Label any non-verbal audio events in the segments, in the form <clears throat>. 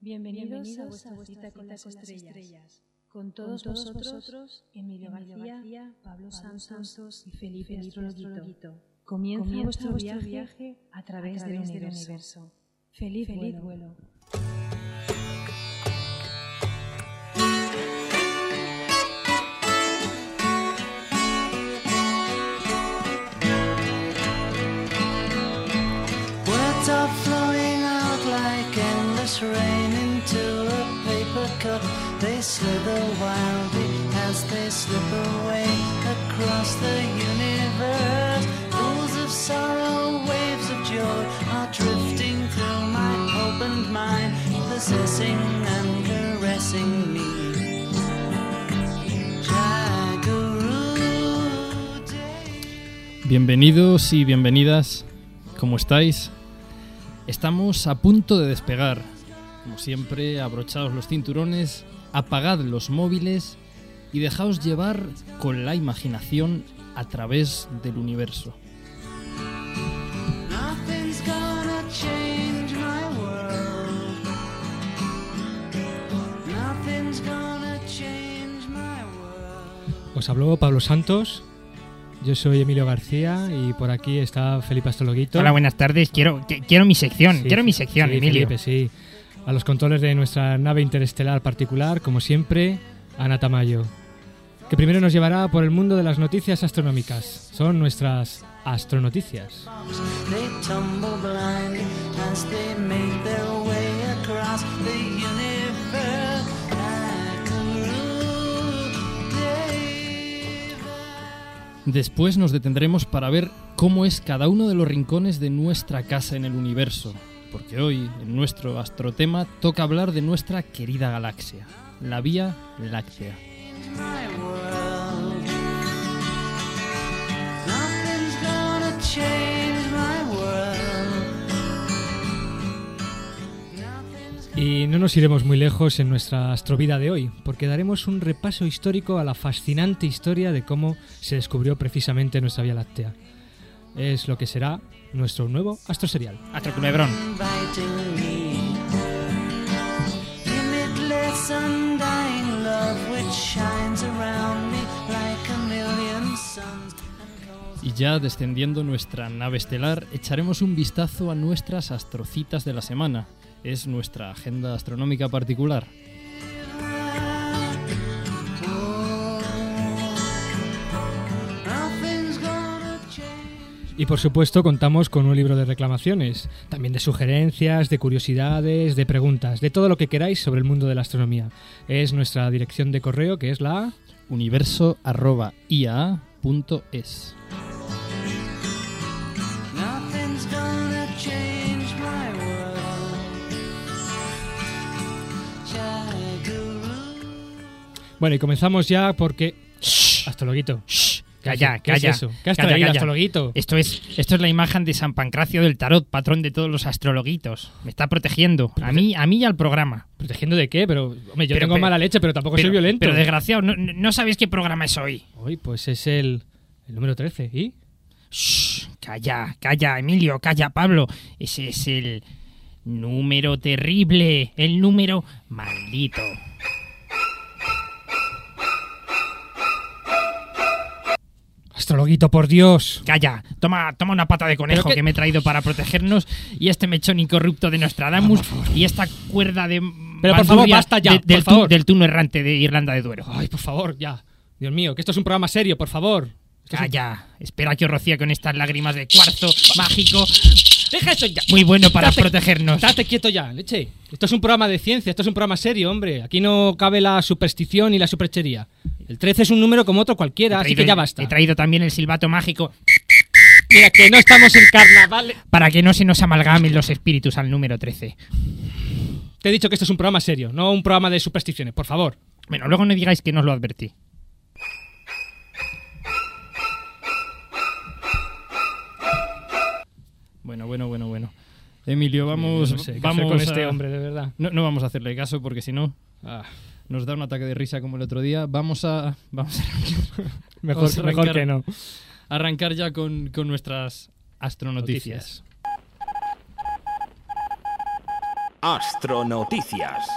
Bienvenidos, a vuestra cita con las estrellas. Con todos, vosotros, Emilio García, Pablo Santos y Felipe Astrologuito. Comienza, vuestro, viaje, a través, del, universo. Feliz, vuelo. Words are flowing out like endless rain a cup. They slither wildly as they slip away across the universe. Pools of sorrow, waves of joy are drifting through my opened mind, possessing and caressing me. Bienvenidos y bienvenidas, ¿cómo estáis? Estamos a punto de despegar. Como siempre, abrochaos los cinturones, apagad los móviles y dejaos llevar con la imaginación a través del universo. Os habló Pablo Santos. Yo soy Emilio García y por aquí está Felipe Astrologuito. Hola, buenas tardes. Quiero, que- quiero mi sección. Sí, quiero mi sección, sí, Emilio. Felipe, sí. A los controles de nuestra nave interestelar particular, como siempre, Ana Tamayo. Que primero nos llevará por el mundo de las noticias astronómicas. Son nuestras astronoticias. Después nos detendremos para ver cómo es cada uno de los rincones de nuestra casa en el universo, porque hoy, en nuestro astrotema, toca hablar de nuestra querida galaxia, la Vía Láctea. Y no nos iremos muy lejos en nuestra astrovida de hoy, porque daremos un repaso histórico a la fascinante historia de cómo se descubrió precisamente nuestra Vía Láctea. Es lo que será nuestro nuevo astroserial. Astroculebrón. inviting me. Limitless, undying love which shines around me like a million suns. Y ya descendiendo nuestra nave estelar, echaremos un vistazo a nuestras astrocitas de la semana. Es nuestra agenda astronómica particular. Y por supuesto contamos con un libro de reclamaciones, también de sugerencias, de curiosidades, de preguntas, de todo lo que queráis sobre el mundo de la astronomía. Es nuestra dirección de correo que es la... universo.ia.es. Bueno, y comenzamos ya porque... Astrologuito. Calla, ¿Qué es calla. eso? ¿Qué has Calla, traído, calla. astrologuito? Esto es, esto es la imagen de San Pancracio del Tarot, patrón de todos los astrologuitos. Me está protegiendo. A mí, a mí y al programa. ¿Protegiendo de qué? Pero, hombre, yo Pero- tengo pero- mala leche, pero tampoco soy violento. pero desgraciado, no, no sabéis qué programa es hoy. Hoy, pues es el, el número 13. ¿Y? Shh, calla, calla, Emilio, calla, Pablo. Ese es el número terrible, el número maldito. Astrologuito, por Dios. Calla, toma, toma una pata de conejo que me he traído para protegernos y este mechón incorrupto de Nostradamus y esta cuerda de Pero, por favor, basta ya, de- del, por favor. del errante de Irlanda de Duero. Ay, por favor, ya. Dios mío, que esto es un programa serio, por favor. Calla, espera que os rocíe con estas lágrimas de cuarzo mágico. Deja eso ya. Muy bueno para Date- protegernos. Date quieto ya, leche. Esto es un programa de ciencia, esto es un programa serio, hombre. Aquí no cabe la superstición y la superchería. El 13 es un número como otro cualquiera, así traído- que ya basta. He traído también el silbato mágico Mira, que no estamos en carnaval. para que no se nos amalgamen los espíritus al número 13. Te he dicho que esto es un programa serio, no un programa de supersticiones, por favor. Bueno, luego no digáis que no os lo advertí. Bueno, bueno, bueno, bueno. Emilio, vamos, No sé, ¿qué vamos con a- este hombre, de verdad. No, no vamos a hacerle caso porque si no ah, nos da un ataque de risa como el otro día. Vamos a, vamos a <laughs> Mejor, Vamos a mejor arrancar. que no. arrancar ya con, con nuestras astronoticias. Astronoticias.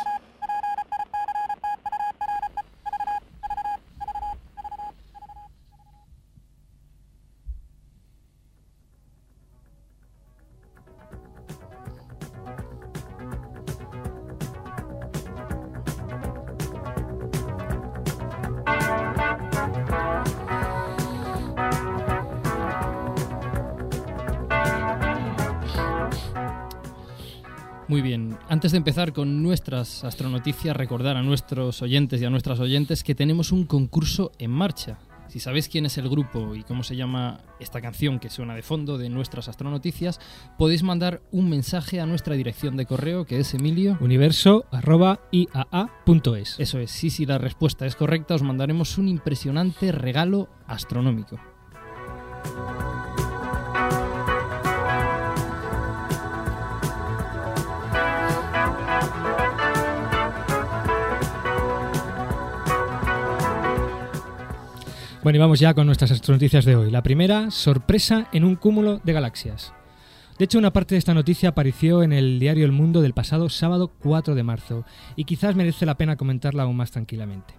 Antes de empezar con nuestras astronoticias, recordar a nuestros oyentes y a nuestras oyentes que tenemos un concurso en marcha. Si sabéis quién es el grupo y cómo se llama esta canción que suena de fondo de nuestras astronoticias, podéis mandar un mensaje a nuestra dirección de correo que es Emilio. universo.iaa.es. Eso es, sí, si la respuesta es correcta, os mandaremos un impresionante regalo astronómico. Bueno, y vamos ya con nuestras astronoticias de hoy. La primera, sorpresa en un cúmulo de galaxias. De hecho, una parte de esta noticia apareció en el diario El Mundo del pasado sábado 4 de marzo, y quizás merece la pena comentarla aún más tranquilamente.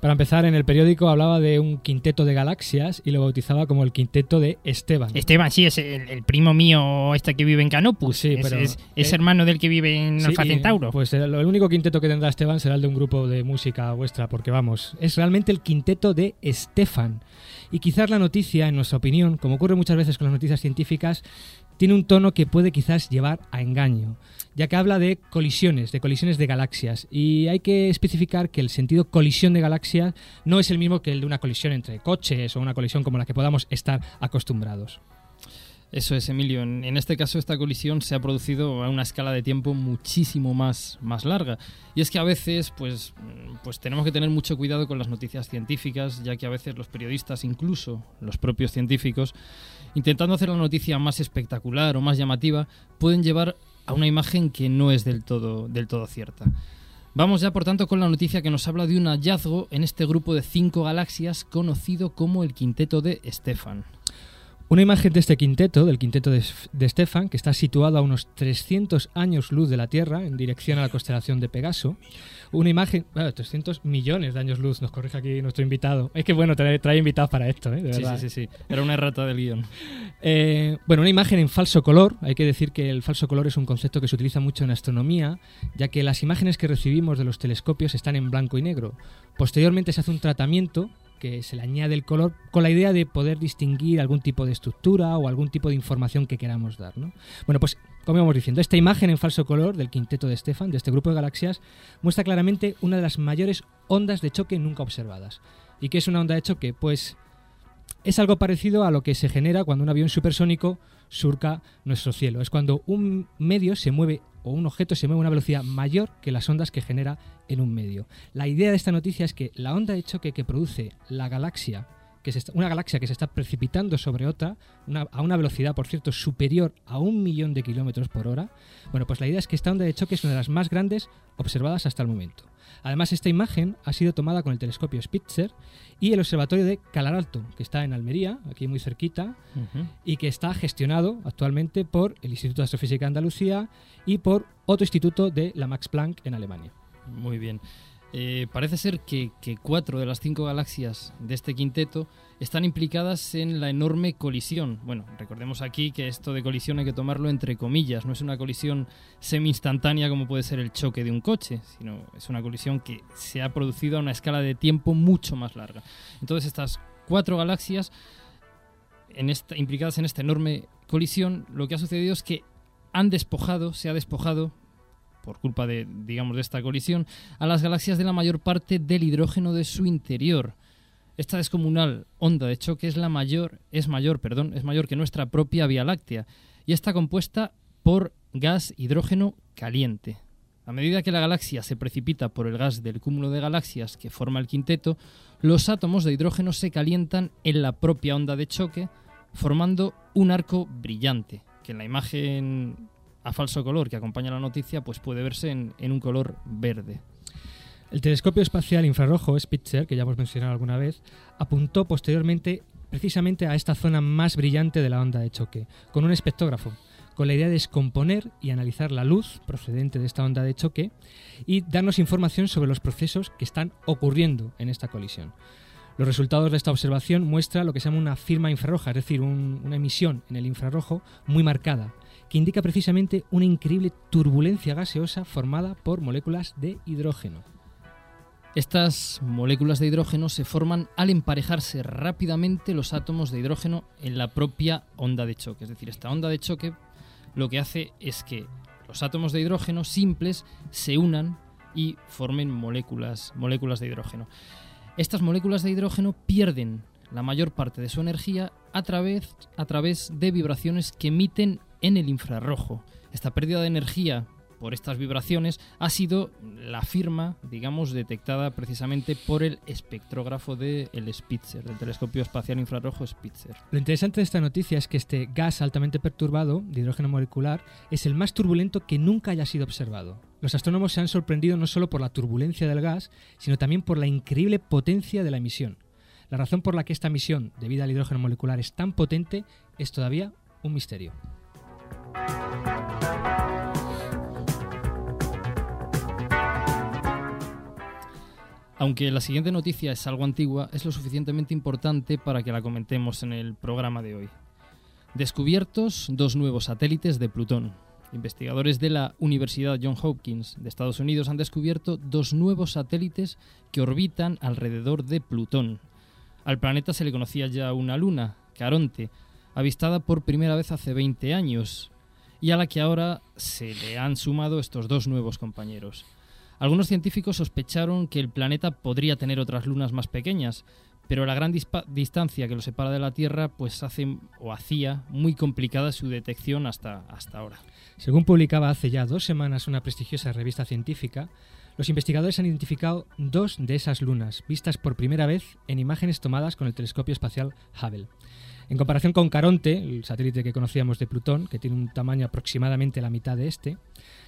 Para empezar, en el periódico hablaba de un quinteto de galaxias y lo bautizaba como el quinteto de Esteban. Esteban, sí, es el, el primo mío este que vive en Canopus. Sí, es, pero- es- es eh, hermano del que vive en Sí, Alfa Centauro. Pues el, el único quinteto que tendrá Esteban será el de un grupo de música vuestra, porque vamos, es realmente el quinteto de Estefan. Y quizás la noticia, en nuestra opinión, como ocurre muchas veces con las noticias científicas, tiene un tono que puede quizás llevar a engaño, ya que habla de colisiones, de colisiones de galaxias. Y hay que especificar que el sentido colisión de galaxias no es el mismo que el de una colisión entre coches o una colisión como la que podamos estar acostumbrados. Eso es, Emilio. En, este caso, esta colisión se ha producido a una escala de tiempo muchísimo más, más larga. Y es que a veces, pues, mm, pues tenemos que tener mucho cuidado con las noticias científicas, ya que a veces los periodistas, incluso los propios científicos, intentando hacer la noticia más espectacular o más llamativa, pueden llevar a una imagen que no es del todo, del todo cierta. Vamos ya, por tanto, con la noticia que nos habla de un hallazgo en este grupo de cinco galaxias conocido como el Quinteto de Stefan. Una imagen de este quinteto, del quinteto de, de Stefan, que está situado a unos 300 años luz de la Tierra, en dirección a la constelación de Pegaso. Una imagen, bueno, 300 millones de años luz, nos corrige aquí nuestro invitado. Es que bueno, trae, trae invitados para esto, ¿eh? De Sí, verdad. sí, sí, sí. Era una errata del guion. <laughs> Eh, bueno, una imagen en falso color. Hay que decir que el falso color es un concepto que se utiliza mucho en astronomía, ya que las imágenes que recibimos de los telescopios están en blanco y negro. Posteriormente se hace un tratamiento que se le añade el color con la idea de poder distinguir algún tipo de estructura o algún tipo de información que queramos dar. ¿no? Bueno, pues como íbamos diciendo, esta imagen en falso color del quinteto de Stefan, de este grupo de galaxias, muestra claramente una de las mayores ondas de choque nunca observadas. ¿Y qué es una onda de choque? Pues es algo parecido a lo que se genera cuando un avión supersónico surca nuestro cielo. Es cuando un medio se mueve o un objeto se mueve a una velocidad mayor que las ondas que genera en un medio. La idea de esta noticia es que la onda de choque que produce la galaxia, que se está- una galaxia que se está precipitando sobre otra, una- a una velocidad, por cierto, superior a un millón de kilómetros por hora, bueno, pues la idea es que esta onda de choque es una de las más grandes observadas hasta el momento. Además, esta imagen ha sido tomada con el telescopio Spitzer y el observatorio de Calaralto, que está en Almería, aquí muy cerquita, y que está gestionado actualmente por el Instituto de Astrofísica de Andalucía y por otro instituto de la Max Planck en Alemania. Muy bien. Eh, parece ser que, cuatro de las cinco galaxias de este quinteto están implicadas en la enorme colisión. Bueno, recordemos aquí que esto de colisión hay que tomarlo entre comillas, no es una colisión semi-instantánea como puede ser el choque de un coche, sino es una colisión que se ha producido a una escala de tiempo mucho más larga. Entonces estas cuatro galaxias en esta, implicadas en esta enorme colisión, lo que ha sucedido es que han despojado, se ha despojado por culpa de, digamos, de esta colisión, a las galaxias de la mayor parte del hidrógeno de su interior. Esta descomunal onda de choque es la mayor, es mayor, perdón, es mayor que nuestra propia Vía Láctea y está compuesta por gas hidrógeno caliente. A medida que la galaxia se precipita por el gas del cúmulo de galaxias que forma el quinteto, los átomos de hidrógeno se calientan en la propia onda de choque, formando un arco brillante, que en la imagen a falso color que acompaña la noticia, pues puede verse en, un color verde. El telescopio espacial infrarrojo Spitzer, que ya hemos mencionado alguna vez, apuntó posteriormente precisamente a esta zona más brillante de la onda de choque, con un espectógrafo. con la idea de descomponer y analizar la luz procedente de esta onda de choque y darnos información sobre los procesos que están ocurriendo en esta colisión. Los resultados de esta observación muestran lo que se llama una firma infrarroja, es decir, un- una emisión en el infrarrojo muy marcada, que indica precisamente una increíble turbulencia gaseosa formada por moléculas de hidrógeno. Estas moléculas de hidrógeno se forman al emparejarse rápidamente los átomos de hidrógeno en la propia onda de choque. Es decir, esta onda de choque lo que hace es que los átomos de hidrógeno simples se unan y formen moléculas, moléculas de hidrógeno. Estas moléculas de hidrógeno pierden la mayor parte de su energía a través, a través de vibraciones que emiten en el infrarrojo. Esta pérdida de energía por estas vibraciones ha sido la firma, digamos, detectada precisamente por el espectrógrafo del Spitzer, del telescopio espacial infrarrojo Spitzer. Lo interesante de esta noticia es que este gas altamente perturbado de hidrógeno molecular es el más turbulento que nunca haya sido observado. Los astrónomos se han sorprendido no solo por la turbulencia del gas, sino también por la increíble potencia de la emisión. La razón por la que esta emisión, debido al hidrógeno molecular, es tan potente es todavía un misterio. Aunque la siguiente noticia es algo antigua, es lo suficientemente importante para que la comentemos en el programa de hoy. Descubiertos dos nuevos satélites de Plutón. Investigadores de la Universidad Johns Hopkins de Estados Unidos han descubierto dos nuevos satélites que orbitan alrededor de Plutón. Al planeta se le conocía ya una luna, Caronte, avistada por primera vez hace 20 años, y a la que ahora se le han sumado estos dos nuevos compañeros. Algunos científicos sospecharon que el planeta podría tener otras lunas más pequeñas, pero la gran distancia que lo separa de la Tierra pues hace o hacía muy complicada su detección hasta, hasta ahora. Según publicaba hace ya dos semanas una prestigiosa revista científica, los investigadores han identificado dos de esas lunas, vistas por primera vez en imágenes tomadas con el telescopio espacial Hubble. En comparación con Caronte, el satélite que conocíamos de Plutón, que tiene un tamaño aproximadamente la mitad de este,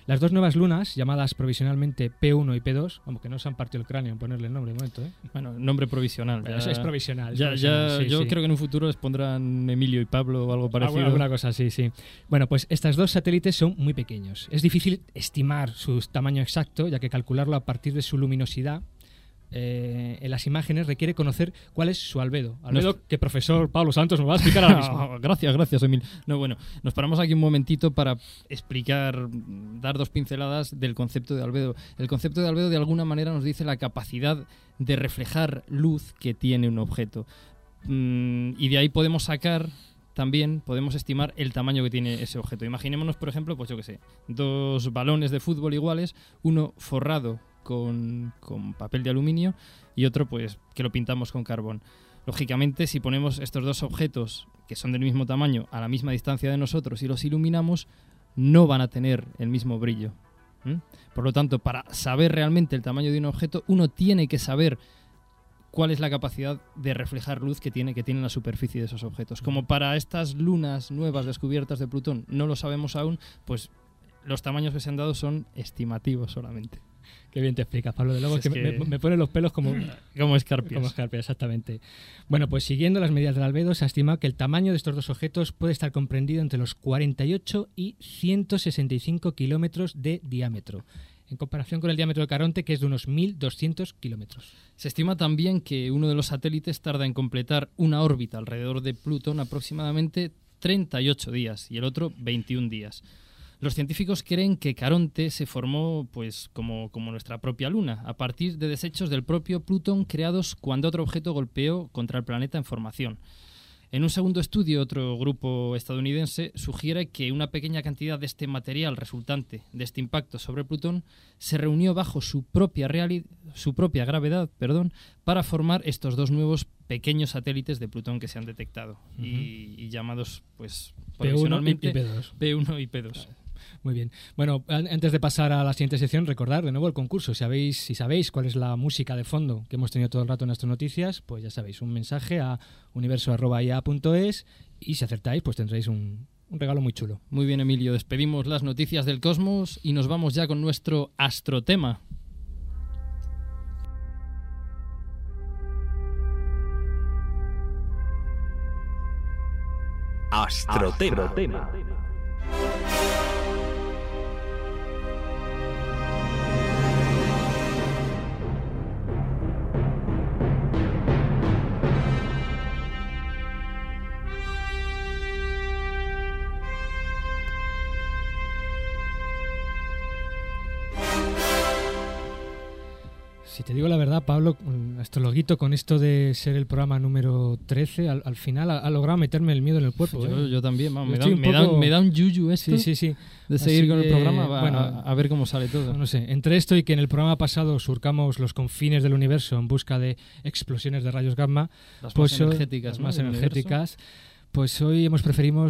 las dos nuevas lunas, llamadas provisionalmente P1 y P2, como que no se han partido el cráneo en ponerle el nombre de momento, ¿eh? Bueno, nombre provisional. Pero ya- eso es provisional. es ya- provisional, ya- sí, yo sí. creo que en un futuro les pondrán Emilio y Pablo o algo parecido. Alguna, alguna cosa, sí, sí. Bueno, pues estas dos satélites son muy pequeños. Es difícil estimar su tamaño exacto, ya que calcularlo a partir de su luminosidad eh, en las imágenes requiere conocer cuál es su albedo. Albedo que profesor Pablo Santos nos va a explicar ahora mismo. <laughs> Gracias, gracias, Emil. No, bueno, nos paramos aquí un momentito para explicar, dar dos pinceladas del concepto de albedo. El concepto de albedo de alguna manera nos dice la capacidad de reflejar luz que tiene un objeto. Mm, y de ahí podemos sacar también podemos estimar el tamaño que tiene ese objeto. Imaginémonos, por ejemplo, pues yo que sé, dos balones de fútbol iguales, uno forrado con, papel de aluminio y otro pues que lo pintamos con carbón. Lógicamente, si ponemos estos dos objetos que son del mismo tamaño a la misma distancia de nosotros y los iluminamos, no van a tener el mismo brillo. Por lo tanto, para saber realmente el tamaño de un objeto, uno tiene que saber cuál es la capacidad de reflejar luz que tiene que tiene la superficie de esos objetos. Como para estas lunas nuevas descubiertas de Plutón no lo sabemos aún, pues los tamaños que se han dado son estimativos solamente. Qué bien te explicas, Pablo. De Es que, que- Me, me pone los pelos como, <clears throat> Como escarpias. como escarpia, exactamente. Bueno, pues siguiendo las medidas del albedo, se ha estimado que el tamaño de estos dos objetos puede estar comprendido entre los 48 y 165 kilómetros de diámetro, en comparación con el diámetro de Caronte, que es de unos 1.200 kilómetros. Se estima también que uno de los satélites tarda en completar una órbita alrededor de Plutón aproximadamente 38 días y el otro 21 días. Los científicos creen que Caronte se formó pues como, como nuestra propia Luna, a partir de desechos del propio Plutón creados cuando otro objeto golpeó contra el planeta en formación. En un segundo estudio, otro grupo estadounidense sugiere que una pequeña cantidad de este material resultante de este impacto sobre Plutón se reunió bajo su propia, su propia gravedad perdón, para formar estos dos nuevos pequeños satélites de Plutón que se han detectado y, y llamados pues P1 y, provisionalmente y P2. P1 y P2. Muy bien. Bueno, an- antes de pasar a la siguiente sección, recordar de nuevo el concurso. Si sabéis, si sabéis cuál es la música de fondo que hemos tenido todo el rato en nuestras noticias, pues ya sabéis, un mensaje a universo.ia.es y si acertáis, pues tendréis un, un regalo muy chulo. Muy bien, Emilio, despedimos las noticias del cosmos y nos vamos ya con nuestro astrotema. Astrotema. Te digo la verdad, Pablo, mm, astrologuito, con esto de ser el programa número 13, al, al final ha, ha logrado meterme el miedo en el cuerpo. Yo, ¿eh? yo también, vamos, me, da, un me da- poco- me da un yuyu esto Sí, sí, sí. de seguir Así con el programa, va, bueno, a, a ver cómo sale todo. No sé, entre esto y que en el programa pasado surcamos los confines del universo en busca de explosiones de rayos gamma, Las pues más energéticas, las ¿no? más energéticas, pues hoy hemos preferido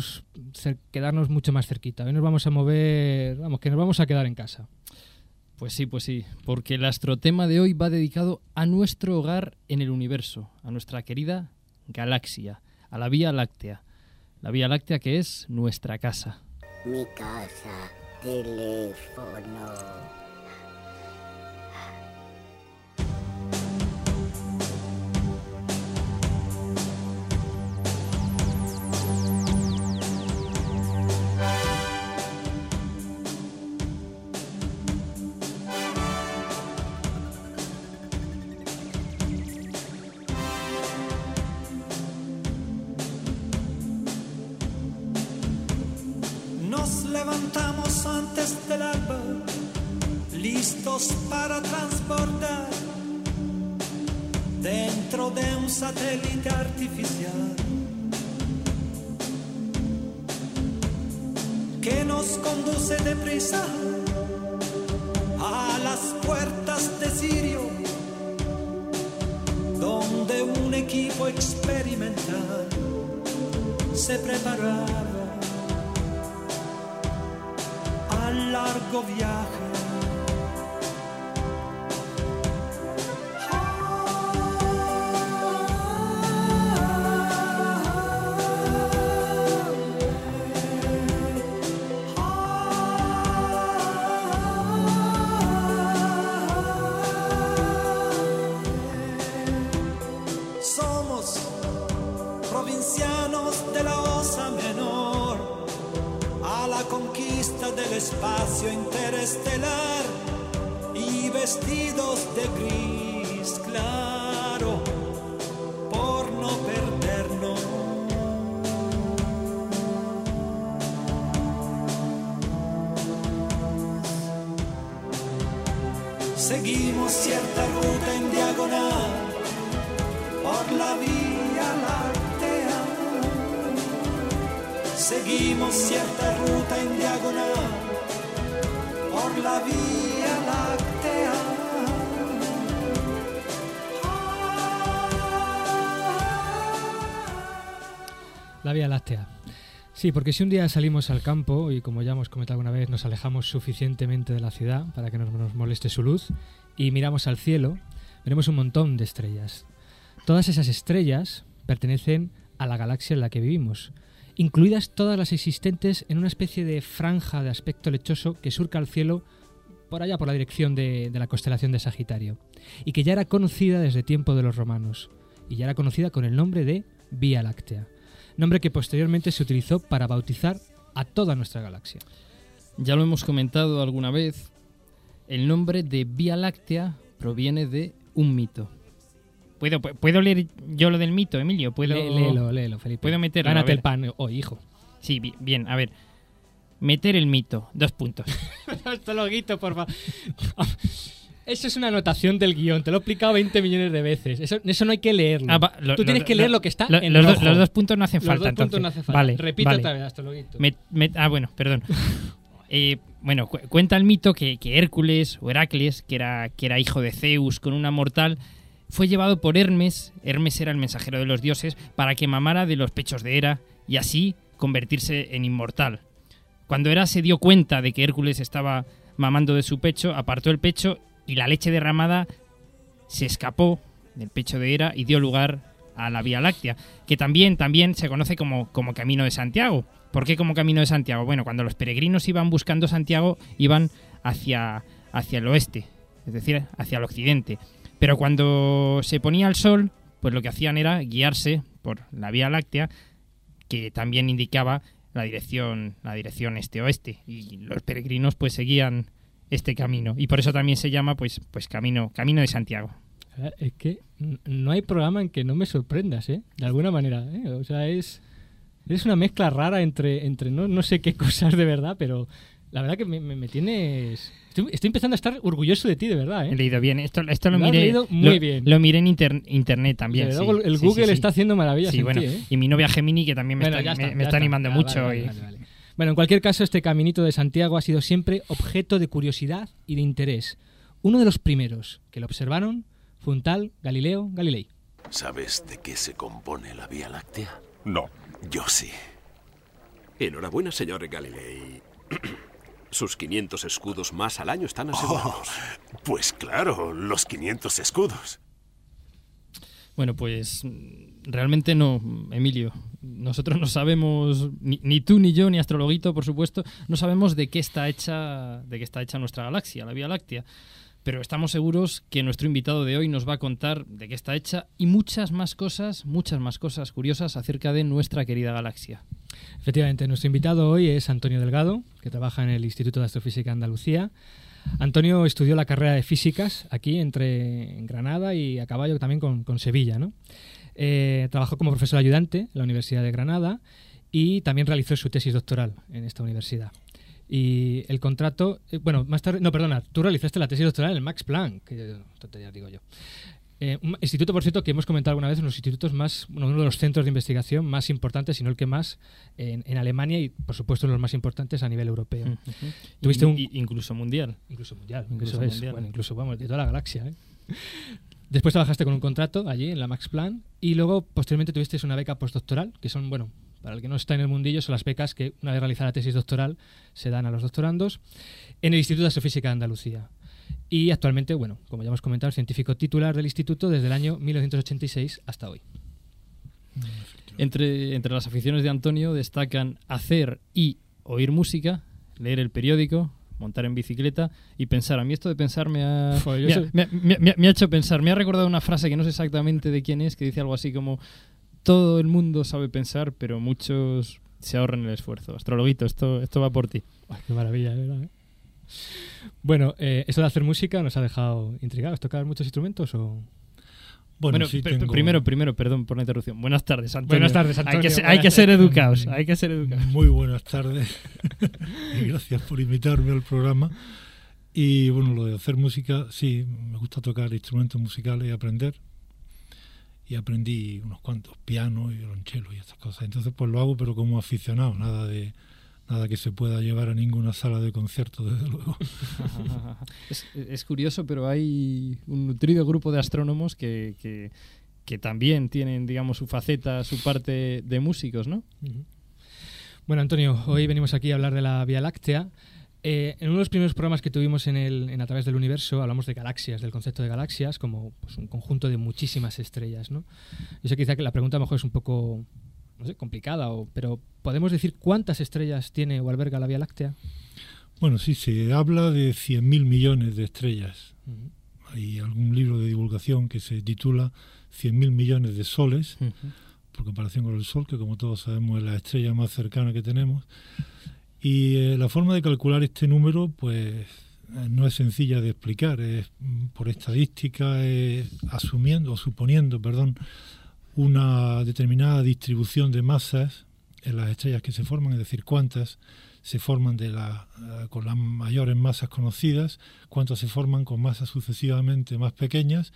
cer- quedarnos mucho más cerquita. Hoy nos vamos a mover, vamos, que nos vamos a quedar en casa. Pues sí, pues sí, porque el astrotema de hoy va dedicado a nuestro hogar en el universo, a nuestra querida galaxia, a la Vía Láctea. La Vía Láctea que es nuestra casa. Mi casa, teléfono. Antes del alba, listos para transbordar dentro de un satélite artificial. Que nos conduce deprisa a las puertas de Sirio, donde un equipo experimental se preparaba al Sí, porque si un día salimos al campo y como ya hemos comentado alguna vez, nos alejamos suficientemente de la ciudad para que no nos moleste su luz y miramos al cielo, veremos un montón de estrellas. Todas esas estrellas pertenecen a la galaxia en la que vivimos, incluidas todas las existentes en una especie de franja de aspecto lechoso que surca el cielo por allá por la dirección de, de la constelación de Sagitario, y que ya era conocida desde tiempo de los romanos, y ya era conocida con el nombre de Vía Láctea nombre que posteriormente se utilizó para bautizar a toda nuestra galaxia. Ya lo hemos comentado alguna vez, el nombre de Vía Láctea proviene de un mito. ¿Puedo, pu- ¿Puedo leer yo lo del mito, Emilio? ¿Puedo... Lé- léelo, léelo, Felipe. Puedo meterlo, Gánate el pan hoy, hijo. Sí, bi- bien, a ver. Meter el mito, dos puntos. <laughs> Esto por favor. <laughs> Eso es una anotación del guion, te lo he explicado 20 millones de veces. Eso, eso no hay que leerlo. Ah, va, lo- Tú lo- tienes que leer lo que está en los, dos- los dos puntos no hacen Los falta, dos puntos no hace falta. Vale, Repite vale. otra vez, astrologuito. Me- me- ah, bueno, perdón. <laughs> Eh, bueno, cu- cuenta el mito que, que Hércules o Heracles, que era, que era hijo de Zeus con una mortal, fue llevado por Hermes, Hermes era el mensajero de los dioses, para que mamara de los pechos de Hera y así convertirse en inmortal. Cuando Hera se dio cuenta de que Hércules estaba mamando de su pecho, apartó el pecho y la leche derramada se escapó del pecho de Hera y dio lugar a la Vía Láctea, que también, también se conoce como, como Camino de Santiago. ¿Por qué como Camino de Santiago? Bueno, cuando los peregrinos iban buscando Santiago, iban hacia, hacia el oeste, es decir, hacia el occidente. Pero cuando se ponía el sol, pues lo que hacían era guiarse por la Vía Láctea, que también indicaba la dirección, la dirección este-oeste. Y los peregrinos pues seguían este camino. Y por eso también se llama pues, pues camino, camino de Santiago. Eh, Es que no hay programa en que no me sorprendas, ¿eh? De alguna manera, ¿eh? O sea, es, es una mezcla rara entre, entre no, no sé qué <laughs> cosas de verdad, pero La verdad que me, me- me tienes... Estoy, estoy empezando a estar orgulloso de ti, de verdad, He ¿eh? leído bien. Esto, esto lo, miré. leído muy lo, bien. Lo miré en inter- internet también. Sí. el sí, Google sí. está haciendo maravillas en bueno. ti, ¿eh? Y mi novia Gemini, que también me Bueno, está, me- está, animando Ya, mucho. vale, y- vale, vale, vale. Bueno, en cualquier caso, este caminito de Santiago ha sido siempre objeto de curiosidad y de interés. Uno de los primeros que lo observaron fue un tal Galileo Galilei. ¿Sabes de qué se compone la Vía Láctea? No. Yo sí. Enhorabuena, señor Galilei. <clears throat> Sus 500 escudos más al año están asegurados. Pues claro, los 500 escudos. Bueno, pues mm, realmente no, Emilio. Nosotros no sabemos, ni, ni tú ni yo, ni Astrologuito, por supuesto, no sabemos de qué está hecha, de qué está hecha nuestra galaxia, la Vía Láctea. Pero estamos seguros que nuestro invitado de hoy nos va a contar de qué está hecha y muchas más cosas, muchas más cosas curiosas acerca de nuestra querida galaxia. Efectivamente, nuestro invitado hoy es Antonio Delgado, que trabaja en el Instituto de Astrofísica Andalucía. Antonio estudió la carrera de físicas aquí entre en Granada y a caballo también con, con Sevilla. ¿no? Eh, trabajó como profesor ayudante en la Universidad de Granada y también realizó su tesis doctoral en esta universidad. Y el contrato, eh, bueno, más tarde, no, perdona, tú realizaste la tesis doctoral en el Max Planck, que tonterías digo yo. Eh, un instituto, por cierto, que hemos comentado alguna vez, uno de los institutos más, uno de los centros de investigación más importantes, si no el que más, en, en Alemania y, por supuesto, los más importantes a nivel europeo. Tuviste Y- un- y- incluso mundial. Incluso mundial, Incluso es. mundial. Bueno, incluso, vamos, de toda la galaxia. ¿eh? Después trabajaste con un contrato allí en la Max Planck y luego, posteriormente, tuviste una beca postdoctoral, que son, bueno, para el que no está en el mundillo, son las becas que, una vez realizada la tesis doctoral, se dan a los doctorandos en el Instituto de Astrofísica de Andalucía. Y actualmente, bueno, como ya hemos comentado, científico titular del instituto desde el año 1986 hasta hoy. Entre, entre las aficiones de Antonio destacan hacer y oír música, leer el periódico, montar en bicicleta y pensar. A mí esto de pensar me ha, Joder, me, ha- soy- me ha- me ha- me ha- me ha hecho pensar. Me ha recordado una frase que no sé exactamente de quién es, que dice algo así como todo el mundo sabe pensar, pero muchos se ahorran el esfuerzo. Astrologuito, esto, esto va por ti. Ay, qué maravilla, verdad. Bueno, eh, eso de hacer música nos ha dejado intrigados. ¿Tocar muchos instrumentos o...? Bueno, Bueno, sí tengo- primero, primero, perdón por la interrupción. Buenas tardes, Antonio. Buenas tardes, Hay Antonio. que, ser- hay que ser educados, hay que ser educados. Muy buenas tardes <laughs> y gracias por invitarme al programa. Y bueno, lo de hacer música, sí, me gusta tocar instrumentos musicales y aprender. Y aprendí unos cuantos, piano y violonchelo y estas cosas. Entonces pues lo hago pero como aficionado, nada de nada que se pueda llevar a ninguna sala de concierto, desde luego. <laughs> Es, es curioso, pero hay un nutrido grupo de astrónomos que, que, que también tienen, digamos, su faceta, su parte de músicos, ¿no? Bueno, Antonio, hoy venimos aquí a hablar de la Vía Láctea. Eh, en uno de los primeros programas que tuvimos en, el, en A través del universo hablamos de galaxias, del concepto de galaxias como pues, un conjunto de muchísimas estrellas. ¿no? Yo sé quizá que la pregunta a lo mejor es un poco no sé, complicada, o, pero ¿podemos decir cuántas estrellas tiene o alberga la Vía Láctea? Bueno, sí, se habla de 100.000 millones de estrellas. Hay algún libro de divulgación que se titula 100.000 millones de soles, por comparación con el Sol, que como todos sabemos es la estrella más cercana que tenemos. Y eh, la forma de calcular este número, pues eh, no es sencilla de explicar, es mm, por estadística, es asumiendo o suponiendo, perdón, una determinada distribución de masas en las estrellas que se forman, es decir, cuántas se forman de la, eh, con las mayores masas conocidas, cuántas se forman con masas sucesivamente más pequeñas,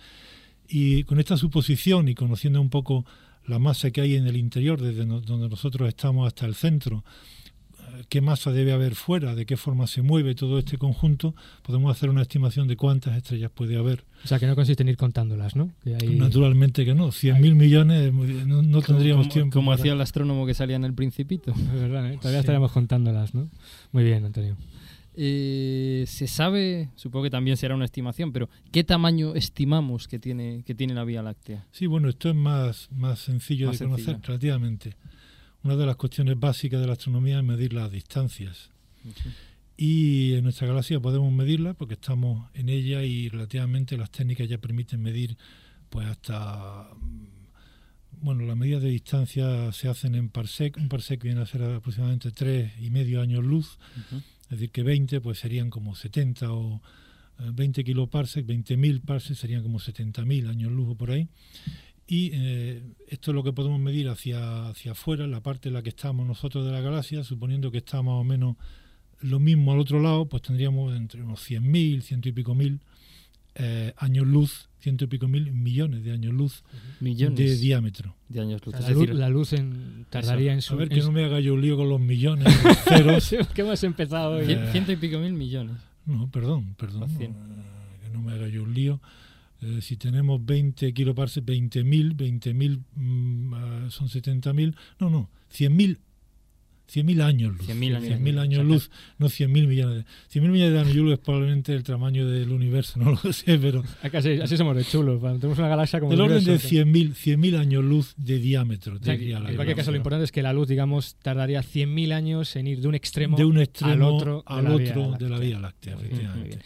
y con esta suposición y conociendo un poco la masa que hay en el interior, desde donde nosotros estamos hasta el centro, qué masa debe haber fuera, de qué forma se mueve todo este conjunto, podemos hacer una estimación de cuántas estrellas puede haber. O sea, que no consiste en ir contándolas, ¿no? Que hay- Naturalmente que no, 100.000 millones eh, no, no tendríamos como, tiempo. Como para- hacía el astrónomo que salía en el Principito. Es verdad, ¿eh? Todavía Sí. estaríamos contándolas, ¿no? Muy bien, Antonio. Eh, se sabe, supongo que también será una estimación, pero ¿qué tamaño estimamos que tiene, que tiene la Vía Láctea? Sí, bueno, esto es más, más sencillo Más de conocer sencillo. relativamente. Una de las cuestiones básicas de la astronomía es medir las distancias. Y en nuestra galaxia podemos medirla porque estamos en ella y relativamente las técnicas ya permiten medir pues hasta mm, bueno, las medidas de distancia se hacen en parsec, un parsec viene a ser aproximadamente tres y medio años luz, es decir que 20 pues serían como 70 o eh, 20 kiloparsec, 20.000 parsecs serían como 70.000 años luz o por ahí. Y eh, esto es lo que podemos medir hacia, hacia afuera, la parte en la que estamos nosotros de la galaxia, suponiendo que está más o menos lo mismo al otro lado, pues tendríamos entre unos 100.000, ciento y pico mil eh, años luz, ciento y pico mil millones de años luz millones de diámetro. De años luz. La, es luz, decir, la luz en, tardaría en su... A ver que no me haga yo un lío con los millones, <laughs> los ceros. que hemos empezado hoy. cien- ciento y pico mil millones. No, perdón, perdón. O no, eh, que no me haga yo un lío. Eh, si tenemos 20 kiloparsecs, 20.000, 20.000 mm, ah, son 70.000. No, no, 100.000 100.000 años luz. 100.000 años 100.000 luz, años o sea, luz, no 100.000 millones de... 100.000 millones de años luz es probablemente el tamaño del universo, <laughs> no lo sé, pero Acá sí- así somos de chulos. Tenemos una galaxia como del el orden de universo. 100.000 100.000 años luz de diámetro. O sea, diría la en cualquier caso, lo importante es que la luz, digamos, tardaría 100.000 años en ir de un extremo, de un extremo al otro, al de, la Vía otro de la Láctea. Vía Láctea, efectivamente. muy bien.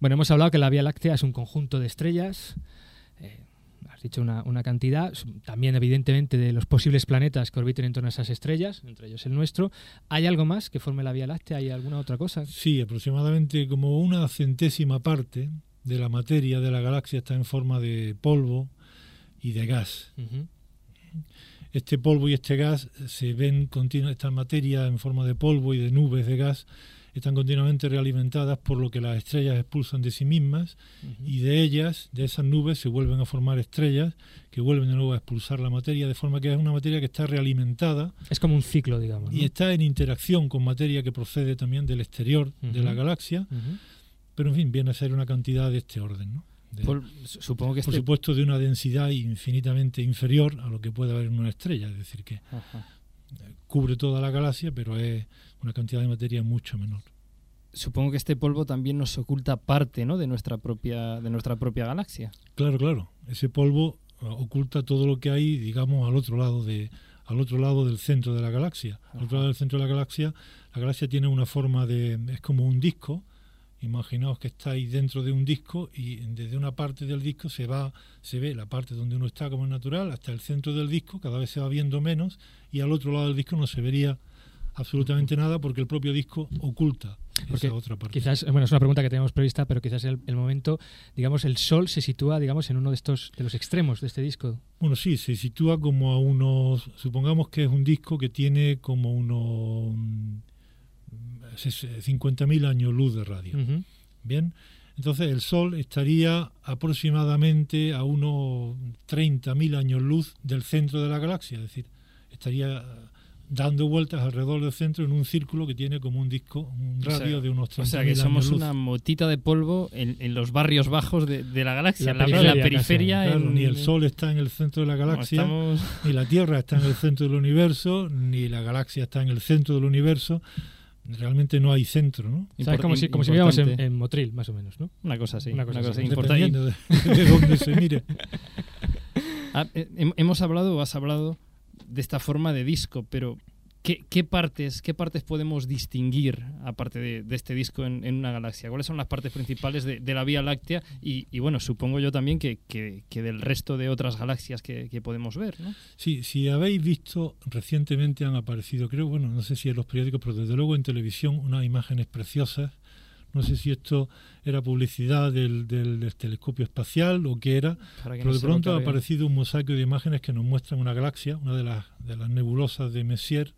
Bueno, hemos hablado que la Vía Láctea es un conjunto de estrellas. eh, has dicho una, una cantidad. También, evidentemente, de los posibles planetas que orbiten en torno a esas estrellas, entre ellos el nuestro. ¿Hay algo más que forme la Vía Láctea? ¿Hay alguna otra cosa? Sí, aproximadamente como una centésima parte de la materia de la galaxia está en forma de polvo y de gas. Este polvo y este gas se ven esta materia en forma de polvo y de nubes de gas están continuamente realimentadas por lo que las estrellas expulsan de sí mismas y de ellas, de esas nubes, se vuelven a formar estrellas que vuelven de nuevo a expulsar la materia, de forma que es una materia que está realimentada Es como un ciclo, digamos. ¿no? y está en interacción con materia que procede también del exterior de la galaxia, pero en fin, viene a ser una cantidad de este orden, ¿no? De- Por- supongo que por este... supuesto de una densidad infinitamente inferior a lo que puede haber en una estrella, es decir, que Ajá. Cubre toda la galaxia, pero es una cantidad de materia mucho menor. Supongo que este polvo también nos oculta parte, ¿no? De nuestra propia, de nuestra propia galaxia. Claro, claro, ese polvo eh, oculta todo lo que hay, digamos, al otro lado de al otro lado del centro de la galaxia. Al otro lado del centro de la galaxia, la galaxia tiene una forma de es como un disco. Imaginaos que estáis dentro de un disco y desde una parte del disco se va se ve la parte donde uno está como es natural hasta el centro del disco, cada vez se va viendo menos y al otro lado del disco no se vería absolutamente nada porque el propio disco oculta Porque esa otra parte. Quizás, bueno, es una pregunta que tenemos prevista, pero quizás el, el momento, digamos, el Sol se sitúa, digamos, en uno de estos, de los extremos de este disco. Bueno, sí, se sitúa como a unos, supongamos que es un disco que tiene como unos 50.000 años luz de radio. Ujú. Bien, entonces el Sol estaría aproximadamente a unos 30.000 años luz del centro de la galaxia, es decir, estaría dando vueltas alrededor del centro en un círculo que tiene como un disco, un O sea- radio de unos 30.000 O sea que años somos luz. una motita de polvo en, en los barrios bajos de, de la galaxia, La en la, la periferia, periferia. Claro, en- ni el Sol está en el centro de la galaxia. estamos- Ni la Tierra está en el centro del universo, ni la galaxia está en el centro del universo. Realmente no hay centro, ¿no? O sea, es como si, como si viviéramos en, Motril, más o menos, ¿no? Una cosa así. Una Una cosa así. importante. De, de dónde se mire. <laughs> Ah, eh, hem- hemos hablado o has hablado de esta forma de disco, pero ¿qué, partes, qué partes podemos distinguir, aparte de, este disco, en, en una galaxia? ¿Cuáles son las partes principales de, de la Vía Láctea? Y, y bueno, supongo yo también que, que- que del resto de otras galaxias que, que podemos ver, ¿no? Sí, si habéis visto, recientemente han aparecido, creo, bueno, no sé si en los periódicos, pero desde luego en televisión, unas imágenes preciosas. No sé si esto era publicidad del, del- del telescopio espacial o qué era, pero no de pronto ha aparecido un mosaico de imágenes que nos muestran una galaxia, una de las, de las nebulosas de Messier.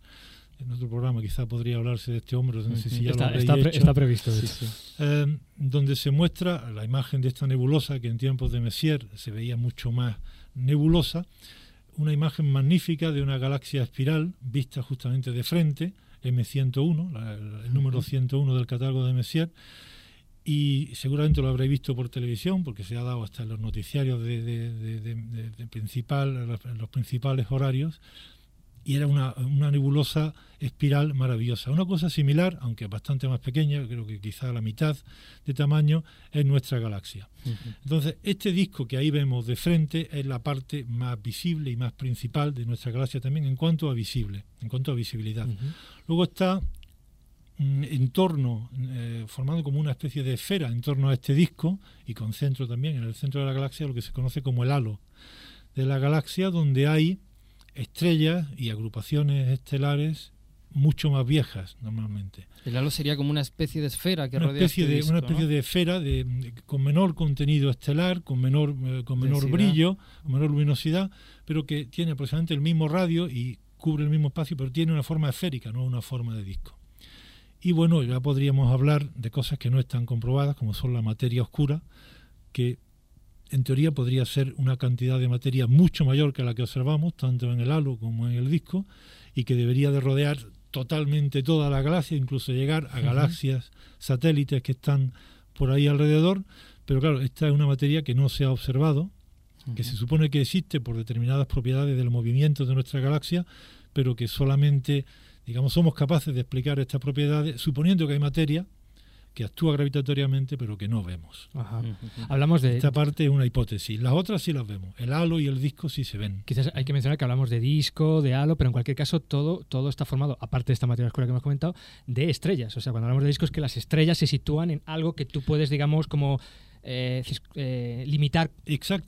En otro programa quizá podría hablarse de este hombre, no sé si ya lo Está, está, pre- está previsto. Sí, eh, donde se muestra la imagen de esta nebulosa que en tiempos de Messier se veía mucho más nebulosa, una imagen magnífica de una galaxia espiral vista justamente de frente, M101, la- el número 101 del catálogo de Messier, y seguramente lo habréis visto por televisión porque se ha dado hasta en los noticiarios de, de- de- de- de- de principal, los- en los principales horarios, y era una, una nebulosa espiral maravillosa. Una cosa similar, aunque bastante más pequeña, creo que quizá la mitad de tamaño, es nuestra galaxia. Entonces, este disco que ahí vemos de frente es la parte más visible y más principal de nuestra galaxia también en cuanto a visible, en cuanto a visibilidad. Luego está mm, en torno, eh, formando como una especie de esfera en torno a este disco y con centro también, en el centro de la galaxia, lo que se conoce como el halo de la galaxia, donde hay estrellas y agrupaciones estelares mucho más viejas normalmente. El halo sería como una especie de esfera que Una rodea especie, este de, disco, una ¿no? especie de esfera de, de- con menor contenido estelar, con menor, eh, con menor Densidad. brillo, con menor luminosidad, pero que tiene aproximadamente el mismo radio y cubre el mismo espacio, pero tiene una forma esférica, no una forma de disco. Y bueno, ya podríamos hablar de cosas que no están comprobadas, como son la materia oscura, que en teoría podría ser una cantidad de materia mucho mayor que la que observamos, tanto en el halo como en el disco, y que debería de rodear totalmente toda la galaxia, incluso llegar a galaxias satélites que están por ahí alrededor. Pero claro, esta es una materia que no se ha observado, que se supone que existe por determinadas propiedades del movimiento de nuestra galaxia, pero que solamente, digamos, somos capaces de explicar estas propiedades suponiendo que hay materia que actúa gravitatoriamente pero que no vemos. Hablamos de... Esta parte es una hipótesis. Las otras sí las vemos. El halo y el disco sí se ven. Quizás hay que mencionar que hablamos de disco, de halo, pero en cualquier caso todo, todo está formado, aparte de esta materia oscura que hemos comentado, de estrellas. O sea, cuando hablamos de disco es que las estrellas se sitúan en algo que tú puedes, digamos, como eh, eh, limitar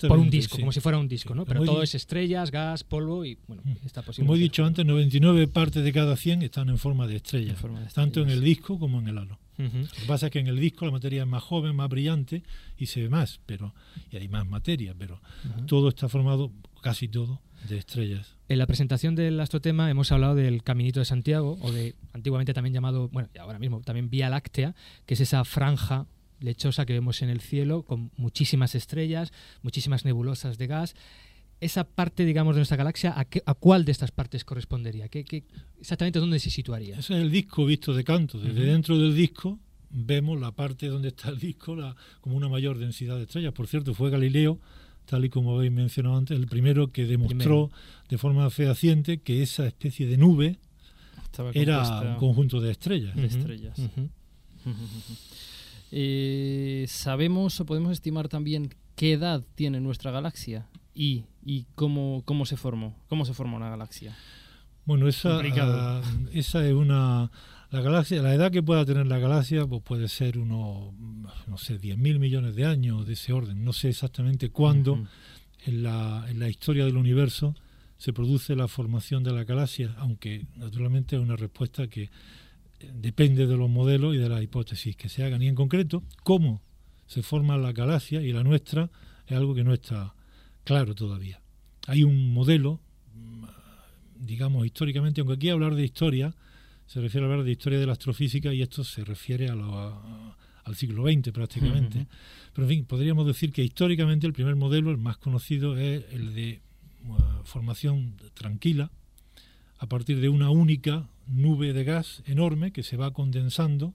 por un disco, como si fuera un disco, ¿no? Pero todo es estrellas, gas, polvo y bueno, está posible. Como he dicho antes, 99 partes de cada 100 están en forma de estrellas, tanto en el disco como en el halo. Lo que pasa es que en el disco la materia es más joven, más brillante y se ve más, pero y hay más materia, pero todo está formado, casi todo, de estrellas. En la presentación del astrotema hemos hablado del Caminito de Santiago, o de antiguamente también llamado, bueno, ahora mismo también Vía Láctea, que es esa franja lechosa que vemos en el cielo con muchísimas estrellas, muchísimas nebulosas de gas esa parte, digamos, de nuestra galaxia, ¿a, qué, a cuál de estas partes correspondería? ¿Qué, qué, exactamente dónde se situaría? Ese es el disco visto de canto. Desde dentro del disco vemos la parte donde está el disco la, como una mayor densidad de estrellas. Por cierto, fue Galileo, tal y como habéis mencionado antes, el primero que demostró de forma fehaciente que esa especie de nube era un conjunto de estrellas. De estrellas. Eh, ¿Sabemos o podemos estimar también qué edad tiene nuestra galaxia? y, y cómo, cómo se formó, cómo se formó una galaxia. Bueno, esa, ah, esa es una la galaxia, la edad que pueda tener la galaxia pues puede ser unos, no sé, 10.000 millones de años de ese orden. No sé exactamente cuándo en, la, en la historia del universo se produce la formación de la galaxia, aunque naturalmente es una respuesta que depende de los modelos y de las hipótesis que se hagan. Y en concreto, cómo se forma la galaxia y la nuestra es algo que no está claro todavía. Hay un modelo, digamos, históricamente, aunque aquí hablar de historia, se refiere a hablar de historia de la astrofísica y esto se refiere a al siglo XX prácticamente. Pero en fin, podríamos decir que históricamente el primer modelo, el más conocido, es el de formación tranquila, a partir de una única nube de gas enorme que se va condensando.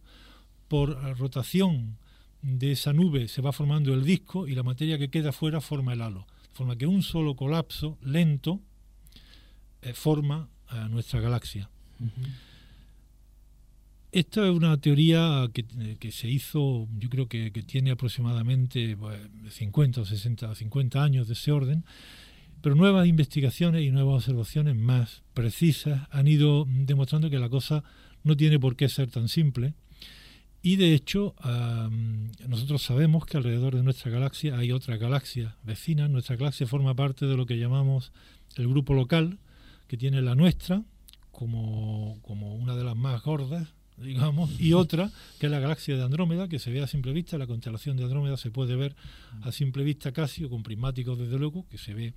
Por rotación de esa nube se va formando el disco y la materia que queda fuera forma el halo. Forma que un solo colapso lento eh, forma a nuestra galaxia. Esta es una teoría que, se hizo, yo creo que, tiene aproximadamente 50 o 60, 50 años de ese orden, pero nuevas investigaciones y nuevas observaciones más precisas han ido demostrando que la cosa no tiene por qué ser tan simple y de hecho, nosotros sabemos que alrededor de nuestra galaxia hay otra galaxia vecina. Nuestra galaxia forma parte de lo que llamamos el grupo local, que tiene la nuestra como, como una de las más gordas, digamos, y otra que es la galaxia de Andrómeda, que se ve a simple vista. La constelación de Andrómeda se puede ver a simple vista casi, o con prismáticos desde luego, que se ve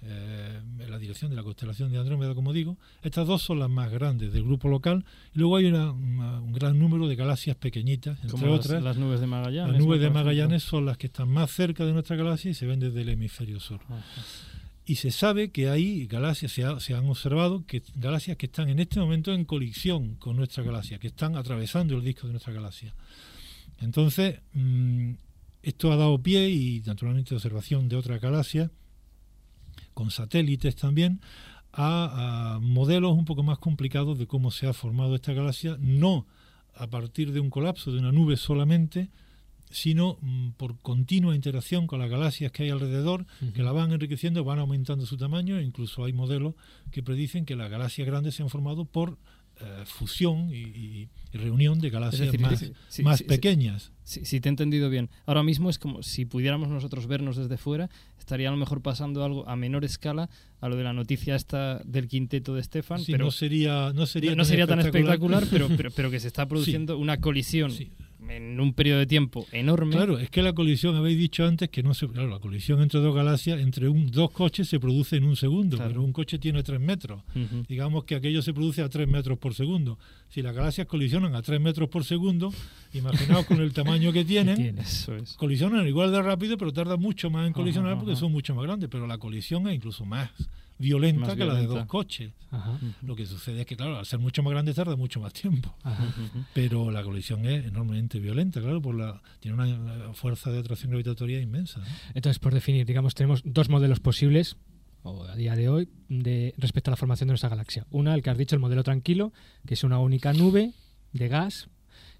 eh, en la dirección de la constelación de Andrómeda, como digo. Estas dos son las más grandes del grupo local. Y luego hay un gran número de galaxias pequeñitas, entre otras. Las nubes de Magallanes. Las nubes de Magallanes son las que están más cerca de nuestra galaxia y se ven desde el hemisferio sur. Y se sabe que hay galaxias, se, han observado que galaxias que están en este momento en colisión con nuestra galaxia, que están atravesando el disco de nuestra galaxia. Entonces, mm, esto ha dado pie y naturalmente observación de otras galaxias con satélites también, a, modelos un poco más complicados de cómo se ha formado esta galaxia, no a partir de un colapso de una nube solamente, sino mm, por continua interacción con las galaxias que hay alrededor, que la van enriqueciendo, van aumentando su tamaño, e incluso hay modelos que predicen que las galaxias grandes se han formado por eh, fusión y, reunión de galaxias más, pequeñas. Si, te he entendido bien. Ahora mismo es como si pudiéramos nosotros vernos desde fuera, estaría a lo mejor pasando algo a menor escala a lo de la noticia esta del quinteto de Stefan. pero no sería, no sería, no, sería tan espectacular, pero, <laughs> pero, pero, que se está produciendo una colisión en un periodo de tiempo enorme. Claro, es que la colisión, habéis dicho antes que no se. Claro, la colisión entre dos galaxias, entre un, dos coches se produce en un segundo, Claro. pero un coche tiene tres metros. Digamos que aquello se produce a tres metros por segundo. Si las galaxias colisionan a tres metros por segundo, imaginaos con el tamaño que <laughs> tienen. Eso es. colisionan igual de rápido, pero tardan mucho más en colisionar porque son mucho más grandes. Pero la colisión es incluso más violenta Más que la de dos coches. Ajá, Lo que sucede es que, claro, al ser mucho más grande tarda mucho más tiempo. ajá. Pero la colisión es enormemente violenta, claro, por la tiene una fuerza de atracción gravitatoria inmensa. ¿no? Entonces, por definir, digamos, tenemos dos modelos posibles o a día de hoy de respecto a la formación de nuestra galaxia. Una, el que has dicho, el modelo tranquilo, que es una única nube de gas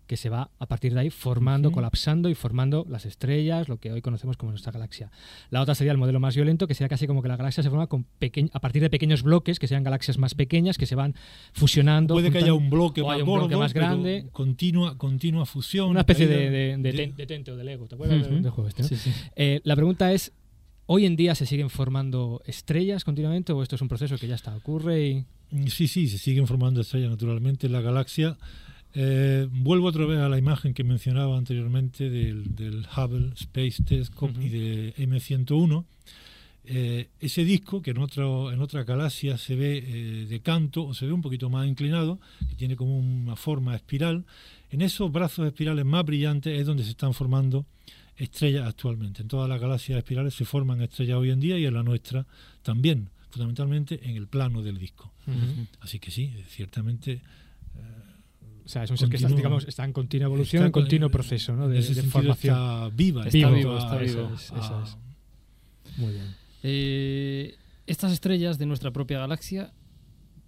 que se va a partir de ahí formando, colapsando y formando las estrellas, lo que hoy conocemos como nuestra galaxia. La otra sería el modelo más violento, que sería casi como que la galaxia se forma con a partir de pequeños bloques, que sean galaxias más pequeñas, que se van fusionando. Puede que haya un bloque más haya un bloque gordo, más grande. continua, continua fusión. Una especie de, caída de, de de- ten- de Tente o de Lego. ¿Te acuerdas del- Ujú. del juego este? no? Sí, sí. Eh, la pregunta es, ¿hoy en día se siguen formando estrellas continuamente o esto es un proceso que ya está, ocurre y... Sí, sí, se siguen formando estrellas naturalmente en la galaxia. Eh, vuelvo otra vez a la imagen que mencionaba anteriormente del, del Hubble Space Telescope y de M101. Eh, ese disco, que en, otro, en otra galaxia se ve eh, de canto o se ve un poquito más inclinado, que tiene como una forma espiral, en esos brazos espirales más brillantes es donde se están formando estrellas actualmente. En todas las galaxias espirales se forman estrellas hoy en día y en la nuestra también, fundamentalmente en el plano del disco. Así que sí, ciertamente O sea, es un ser que está, digamos, está en continua evolución, Está en con- continuo proceso ¿no? en de, ese de formación. está viva. Está vivo, está vivo. Eso es, eso es. Muy bien. Eh, estas estrellas de nuestra propia galaxia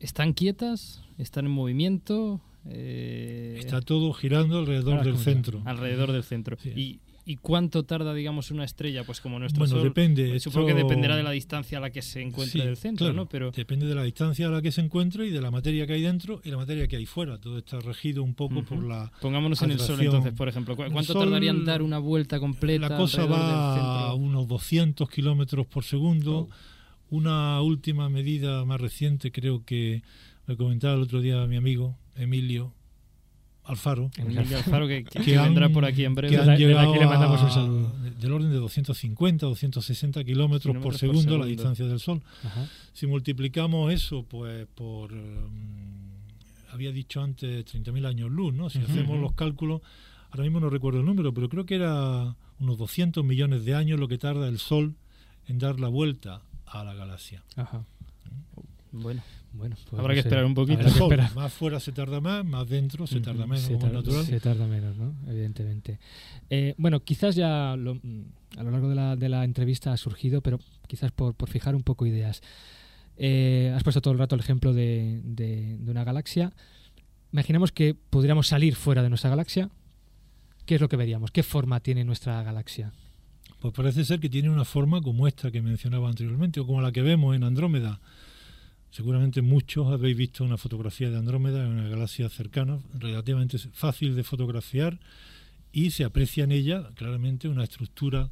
están quietas, están en movimiento. eh, Está todo girando alrededor del centro. alrededor del centro. Sí. ¿Y, y cuánto tarda, digamos, una estrella? Pues como nuestro Bueno, Sol. depende. pues esto- supongo que dependerá de la distancia a la que se encuentre Sí, del centro, claro, ¿no? Pero Depende de la distancia a la que se encuentra y de la materia que hay dentro y la materia que hay fuera. Todo está regido un poco por la... pongámonos en el Sol entonces, por ejemplo. ¿Cu- El ¿Cuánto Sol- tardaría en dar una vuelta completa? La cosa del va a unos 200 kilómetros por segundo. Una última medida más reciente, creo que me comentaba el otro día mi amigo Emilio Alfaro, Emilio Alfaro, que, que- vendrá por aquí en breve. Desde- han desde llegado aquí le mandamos un a- saludo. del orden de 250, 260 kilómetros por segundo la distancia del Sol. Ajá. Si multiplicamos eso, pues por. mm, había dicho antes 30.000 años luz, ¿no? Si hacemos los cálculos, ahora mismo no recuerdo el número, pero creo que era unos 200 millones de años lo que tarda el Sol en dar la vuelta a la galaxia. Ajá. Bueno, Bueno, pues Habrá no que sé. esperar un poquito. Más fuera se tarda más, más dentro se tarda menos, se, como es tar- natural. se tarda menos, ¿no? Evidentemente. Eh, bueno, quizás ya lo- mm, a lo largo de la, de la entrevista ha surgido, pero quizás por, por fijar un poco ideas. Eh, has puesto todo el rato el ejemplo de, de- de una galaxia. Imaginemos que pudiéramos salir fuera de nuestra galaxia. ¿Qué es lo que veríamos? ¿Qué forma tiene nuestra galaxia? Pues parece ser que tiene una forma como esta que mencionaba anteriormente, o como la que vemos en Andrómeda. Seguramente muchos habéis visto una fotografía de Andrómeda en una galaxia cercana, relativamente fácil de fotografiar, y se aprecia en ella claramente una estructura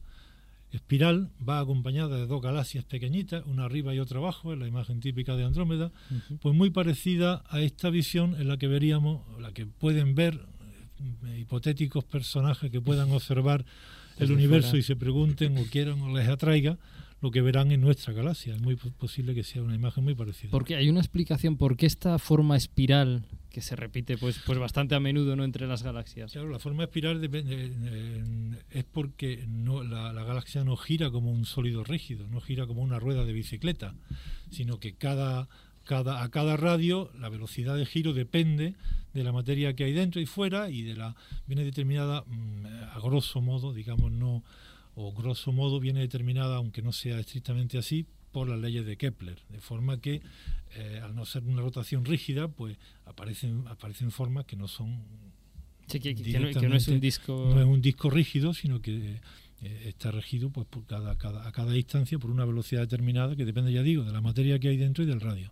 espiral, va acompañada de dos galaxias pequeñitas, una arriba y otra abajo, es la imagen típica de Andrómeda, pues muy parecida a esta visión en la que veríamos, la que pueden ver eh, hipotéticos personajes que puedan observar el universo y se pregunten o quieran o les atraiga lo que verán en nuestra galaxia. Es muy po- posible que sea una imagen muy parecida. Porque hay una explicación por qué esta forma espiral que se repite pues, pues bastante a menudo no entre las galaxias. Claro, la forma espiral depende- eh, es porque no, la, la galaxia no gira como un sólido rígido, no gira como una rueda de bicicleta, sino que cada, cada, a cada radio la velocidad de giro depende de la materia que hay dentro y fuera y de la viene determinada mm, a grosso modo, digamos no o grosso modo viene determinada, aunque no sea estrictamente así, por las leyes de Kepler, de forma que eh, al no ser una rotación rígida, pues aparecen aparecen formas que no son Sí, que, que- que no, que no es un disco... no es un disco rígido, sino que eh, está regido pues por cada, cada, a cada instancia por una velocidad determinada que depende, ya digo, de la materia que hay dentro y del radio.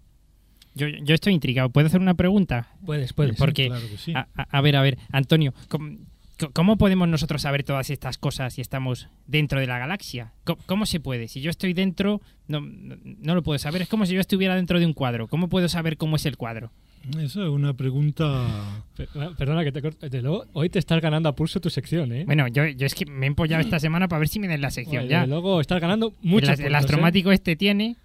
Yo, yo estoy intrigado. ¿Puedo hacer una pregunta? Puedes, puedes. Porque, Claro que sí. a, a- a ver, a ver, Antonio, ¿cómo, cómo podemos nosotros saber todas estas cosas si estamos dentro de la galaxia? ¿Cómo, cómo se puede? Si yo estoy dentro, no, no, no lo puedo saber. Es como si yo estuviera dentro de un cuadro. ¿Cómo puedo saber cómo es el cuadro? Eso es una pregunta. Perdona que te corte. Desde luego, hoy te estás ganando a pulso tu sección, ¿eh? Bueno, yo, yo es que me he empollado esta semana para ver si me den la sección Bueno, ya. desde luego estás ganando mucho. el, el astromático este tiene.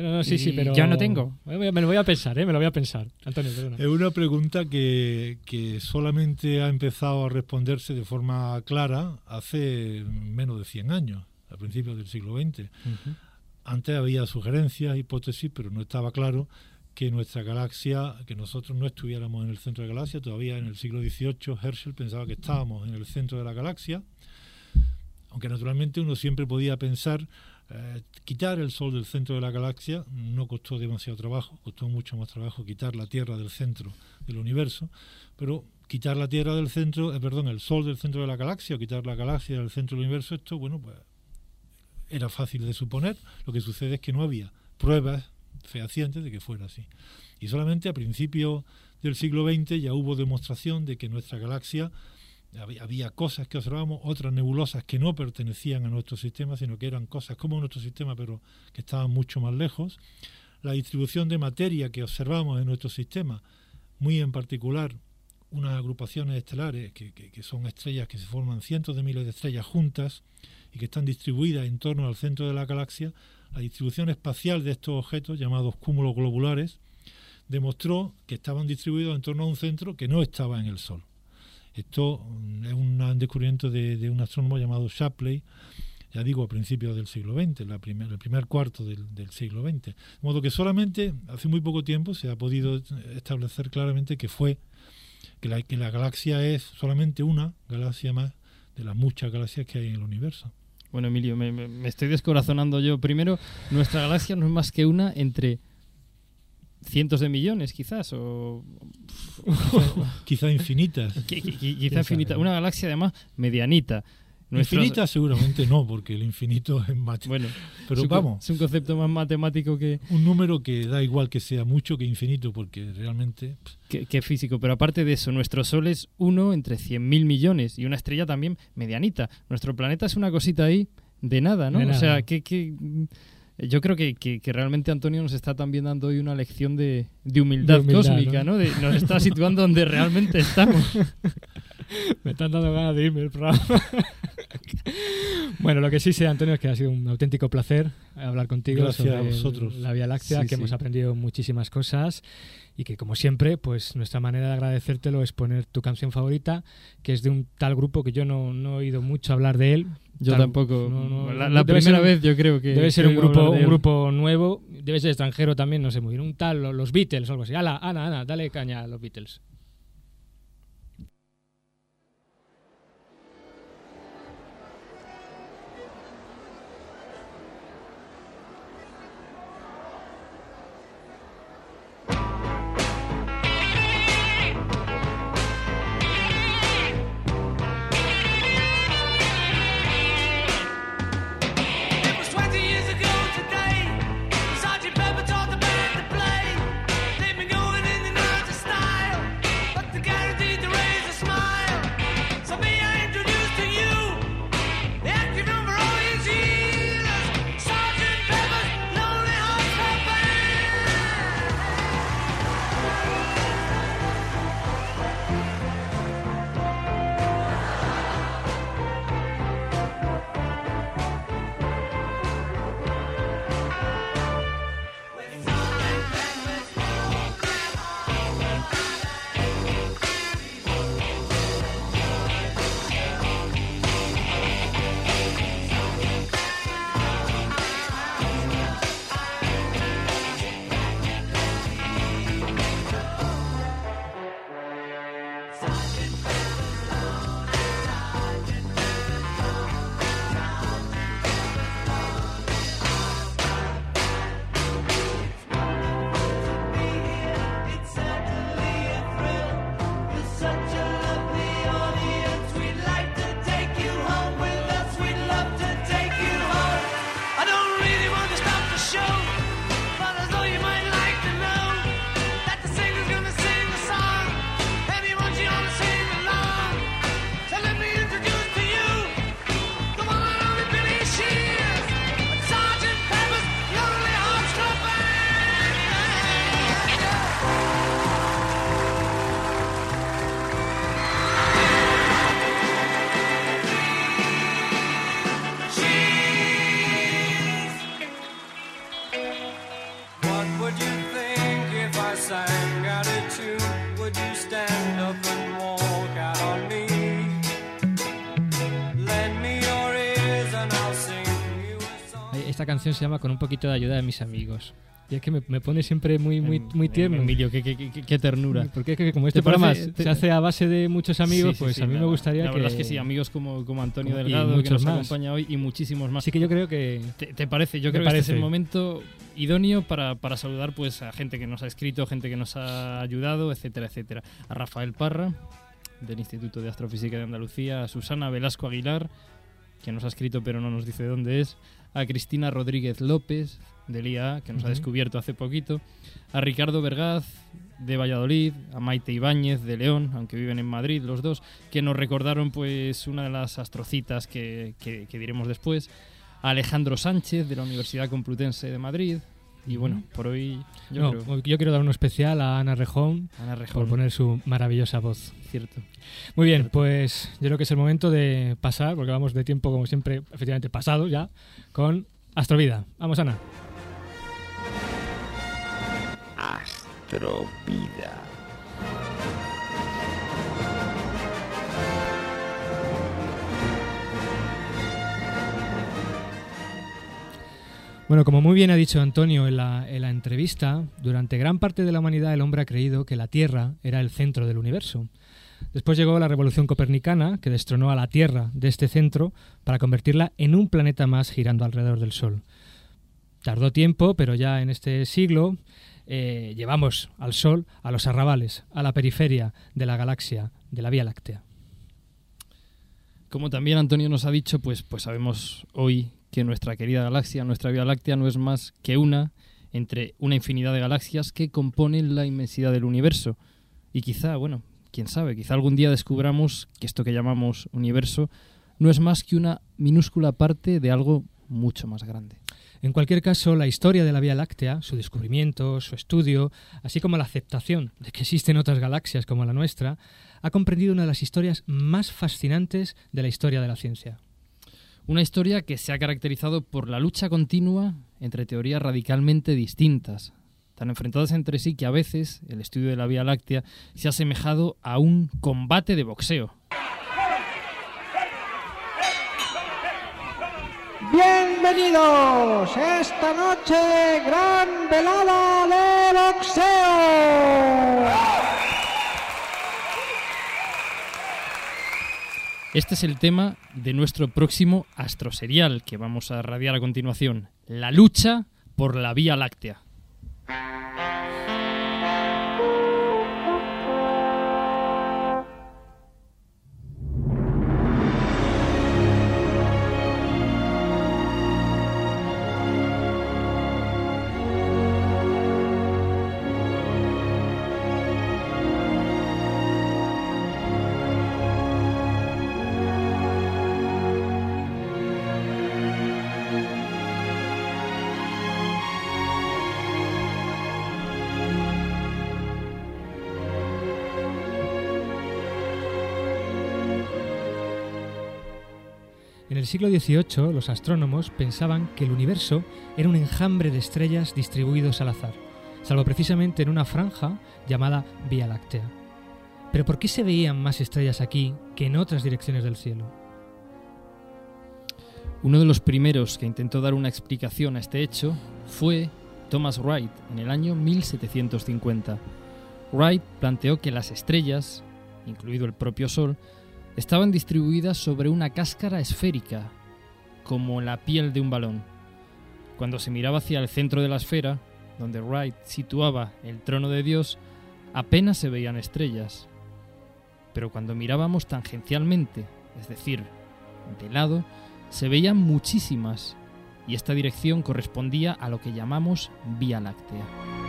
No, no, sí, sí, pero. yo no tengo. Me me lo voy a pensar, ¿eh? Me lo voy a pensar. Antonio, perdona. Es una pregunta que, que solamente ha empezado a responderse de forma clara hace menos de 100 años, a principios del siglo XX. Antes había sugerencias, hipótesis, pero no estaba claro que nuestra galaxia, que nosotros no estuviéramos en el centro de la galaxia. Todavía en el siglo XVIII Herschel pensaba que estábamos en el centro de la galaxia, aunque naturalmente uno siempre podía pensar eh, quitar el Sol del centro de la galaxia no costó demasiado trabajo, costó mucho más trabajo quitar la Tierra del centro del universo, pero quitar la Tierra del centro, eh, perdón, el Sol del centro de la galaxia o quitar la galaxia del centro del universo, esto, bueno, pues era fácil de suponer. Lo que sucede es que no había pruebas fehacientes de que fuera así. Y solamente a principios del siglo XX ya hubo demostración de que nuestra galaxia había, cosas que observamos, otras nebulosas que no pertenecían a nuestro sistema, sino que eran cosas como nuestro sistema, pero que estaban mucho más lejos. La distribución de materia que observamos en nuestro sistema, muy en particular unas agrupaciones estelares, que, que- que son estrellas que se forman cientos de miles de estrellas juntas y que están distribuidas en torno al centro de la galaxia, la distribución espacial de estos objetos, llamados cúmulos globulares, demostró que estaban distribuidos en torno a un centro que no estaba en el Sol. Esto mm, es un descubrimiento de, un astrónomo llamado Shapley, ya digo, a principios del siglo XX, el primer cuarto del, siglo XX. De modo que solamente hace muy poco tiempo se ha podido establecer claramente que fue que la, que la galaxia es solamente una galaxia más de las muchas galaxias que hay en el universo. Bueno, Emilio, me- me estoy descorazonando yo. Primero, nuestra galaxia no es más que una entre cientos de millones, quizás, o Quizá infinitas. qui- qui- qui- ¿Quién quizá infinita. Una galaxia además medianita. Nuestros- Infinitas seguramente no, porque el infinito es más... Bueno, pero vamos, es un concepto más matemático que, un número que da igual que sea mucho que infinito, porque realmente que, que físico. Pero aparte de eso, nuestro Sol es uno entre 100.000 millones y una estrella también medianita. Nuestro planeta es una cosita ahí de nada, ¿no? De O sea, que, que- yo creo que, que- que realmente Antonio nos está también dando hoy una lección de, de humildad, De humildad, cósmica, ¿no? ¿no? De- nos está situando donde realmente estamos. <laughs> Me están dando ganas de irme el programa. <laughs> bueno, lo que sí sé, Antonio, es que ha sido un auténtico placer hablar contigo Gracias sobre a vosotros. la Vía Láctea, Sí, que sí. hemos aprendido muchísimas cosas y que, como siempre, pues nuestra manera de agradecértelo es poner tu canción favorita, que es de un tal grupo que yo no, no he oído mucho hablar de él. Yo tampoco. no, no, la primera ser- vez yo creo que... Debe ser un grupo, un grupo nuevo, debe ser extranjero también, no sé muy bien. Un tal, lo- los Beatles o algo así. Ala, Ana, Ana, dale caña a los Beatles. Esta canción se llama Con un poquito de ayuda de mis amigos. Y es que me, me pone siempre muy, muy, muy tierno. Emilio, qué, qué- qué- qué ternura. Porque es que como este ¿Te parece- programa te- se hace a base de muchos amigos, Sí, sí, pues sí, a mí la- me gustaría la que... verdad es que sí, amigos como, como Antonio Como- Delgado, que nos más. acompaña hoy, y muchísimos más. Así que yo creo que... ¿Te, te parece? Yo creo que este es parece. el momento idóneo para, para saludar pues a gente que nos ha escrito, gente que nos ha ayudado, etcétera, etcétera. A Rafael Parra, del Instituto de Astrofísica de Andalucía, a Susana Velasco Aguilar, que nos ha escrito pero no nos dice dónde es, a Cristina Rodríguez López, del IA, que nos ha descubierto hace poquito, a Ricardo Vergaz, de Valladolid, a Maite Ibáñez, de León, aunque viven en Madrid los dos, que nos recordaron pues una de las astrocitas que, que- que diremos después, a Alejandro Sánchez, de la Universidad Complutense de Madrid, y bueno, por hoy yo no, creo... yo quiero dar uno especial a Ana Rejón Ana por poner su maravillosa voz. cierto. Muy bien, pues yo creo que es el momento de pasar, porque vamos de tiempo como siempre, efectivamente pasado ya, con Astrovida. Vamos, Ana. Astrovida. Bueno, como muy bien ha dicho Antonio en la, en la entrevista, durante gran parte de la humanidad el hombre ha creído que la Tierra era el centro del universo. Después llegó la revolución copernicana, que destronó a la Tierra de este centro para convertirla en un planeta más girando alrededor del Sol. Tardó tiempo, pero ya en este siglo eh, llevamos al Sol a los arrabales, a la periferia de la galaxia, de la Vía Láctea. Como también Antonio nos ha dicho, pues, pues sabemos hoy que nuestra querida galaxia, nuestra Vía Láctea, no es más que una entre una infinidad de galaxias que componen la inmensidad del universo. Y quizá, bueno, quién sabe, quizá algún día descubramos que esto que llamamos universo no es más que una minúscula parte de algo mucho más grande. En cualquier caso, la historia de la Vía Láctea, su descubrimiento, su estudio, así como la aceptación de que existen otras galaxias como la nuestra, ha comprendido una de las historias más fascinantes de la historia de la ciencia. Una historia que se ha caracterizado por la lucha continua entre teorías radicalmente distintas, tan enfrentadas entre sí que a veces el estudio de la Vía Láctea se ha asemejado a un combate de boxeo. Bienvenidos esta noche, gran velada de boxeo. Este es el tema de nuestro próximo astroserial que vamos a radiar a continuación, la lucha por la Vía Láctea. Siglo XVIII, los astrónomos pensaban que el universo era un enjambre de estrellas distribuidos al azar, salvo precisamente en una franja llamada Vía Láctea. Pero ¿por qué se veían más estrellas aquí que en otras direcciones del cielo? Uno de los primeros que intentó dar una explicación a este hecho fue Thomas Wright en el año 1750. Wright planteó que las estrellas, incluido el propio Sol, estaban distribuidas sobre una cáscara esférica, como la piel de un balón. Cuando se miraba hacia el centro de la esfera, donde Wright situaba el trono de Dios, apenas se veían estrellas. Pero cuando mirábamos tangencialmente, es decir, de lado, se veían muchísimas, y esta dirección correspondía a lo que llamamos Vía Láctea.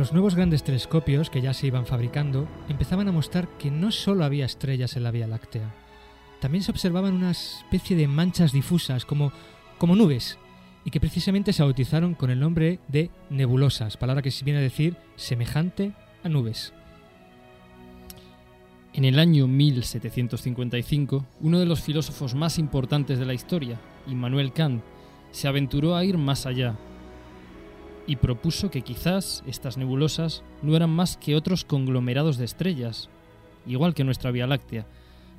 Los nuevos grandes telescopios que ya se iban fabricando empezaban a mostrar que no solo había estrellas en la Vía Láctea, también se observaban una especie de manchas difusas como, como nubes, y que precisamente se bautizaron con el nombre de nebulosas, palabra que viene a decir semejante a nubes. En el año 1755, uno de los filósofos más importantes de la historia, Immanuel Kant, se aventuró a ir más allá. Y propuso que quizás estas nebulosas no eran más que otros conglomerados de estrellas, igual que nuestra Vía Láctea,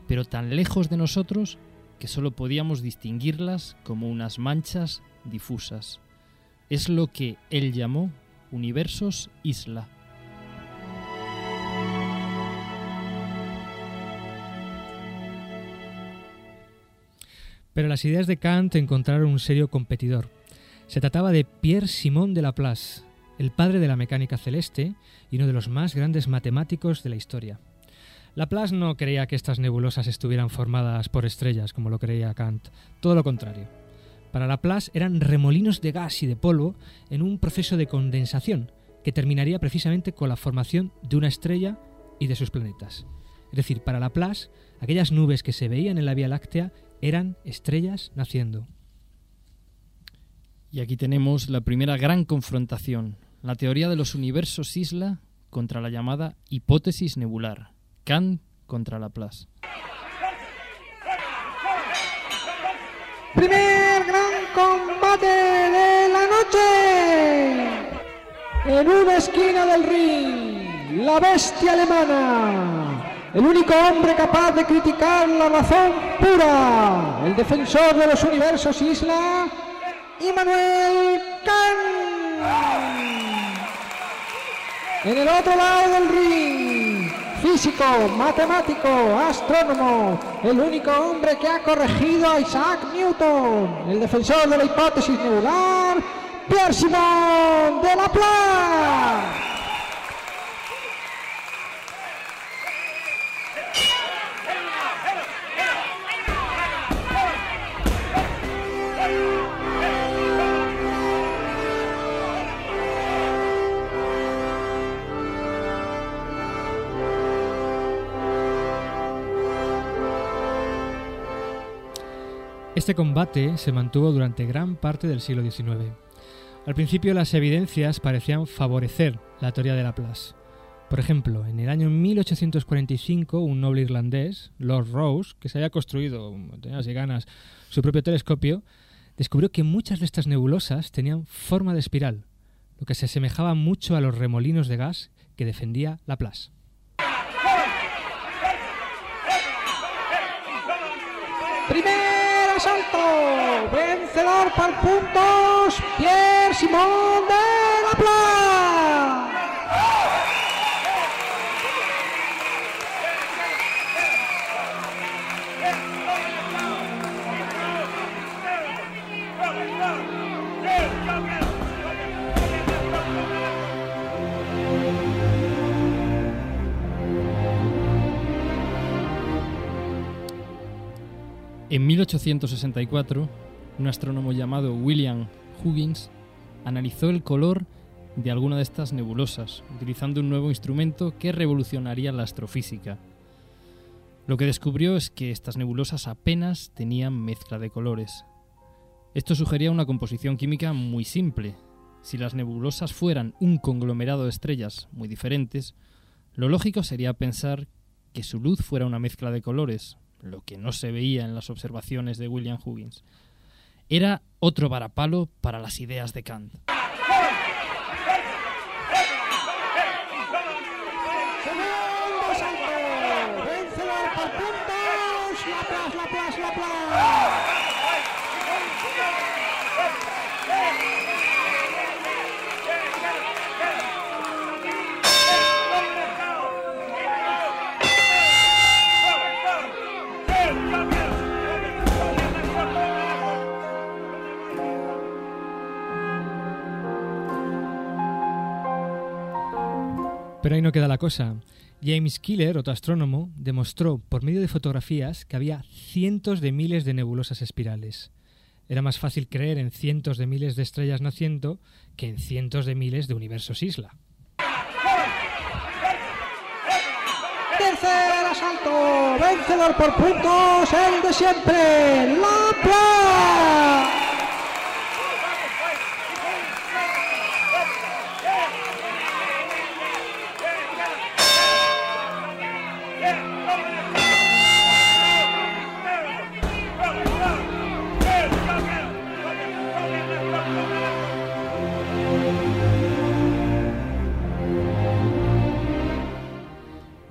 pero tan lejos de nosotros que solo podíamos distinguirlas como unas manchas difusas. Es lo que él llamó universos isla. Pero las ideas de Kant encontraron un serio competidor. Se trataba de Pierre Simon de Laplace, el padre de la mecánica celeste y uno de los más grandes matemáticos de la historia. Laplace no creía que estas nebulosas estuvieran formadas por estrellas, como lo creía Kant, todo lo contrario. Para Laplace eran remolinos de gas y de polvo en un proceso de condensación que terminaría precisamente con la formación de una estrella y de sus planetas. Es decir, para Laplace, aquellas nubes que se veían en la Vía Láctea eran estrellas naciendo. Y aquí tenemos la primera gran confrontación, la teoría de los universos isla contra la llamada hipótesis nebular, Kant contra Laplace. Primer gran combate de la noche. En una esquina del ring, la bestia alemana, el único hombre capaz de criticar la razón pura, el defensor de los universos isla, Immanuel Kant. En el otro lado del ring, físico, matemático, astrónomo, el único hombre que ha corregido a Isaac Newton, el defensor de la hipótesis nebular, Pierre Simon de Laplace. Este combate se mantuvo durante gran parte del siglo XIX. Al principio las evidencias parecían favorecer la teoría de Laplace. Por ejemplo, en el año 1845 un noble irlandés, Lord Rose, que se había construido, tenía así ganas, su propio telescopio, descubrió que muchas de estas nebulosas tenían forma de espiral, lo que se asemejaba mucho a los remolinos de gas que defendía Laplace. Primer asalto, vencedor por puntos, Pierre Simon de Laplace. En 1864, un astrónomo llamado William Huggins analizó el color de alguna de estas nebulosas, utilizando un nuevo instrumento que revolucionaría la astrofísica. Lo que descubrió es que estas nebulosas apenas tenían mezcla de colores. Esto sugería una composición química muy simple. Si las nebulosas fueran un conglomerado de estrellas muy diferentes, lo lógico sería pensar que su luz fuera una mezcla de colores, lo que no se veía en las observaciones de William Huggins. Era otro varapalo para las ideas de Kant. Laplace, Laplace, Laplace. Pero ahí no queda la cosa. James Killer, otro astrónomo, demostró por medio de fotografías que había cientos de miles de nebulosas espirales. Era más fácil creer en cientos de miles de estrellas naciendo que en cientos de miles de universos isla. Tercer asalto, vencedor por puntos, el de siempre.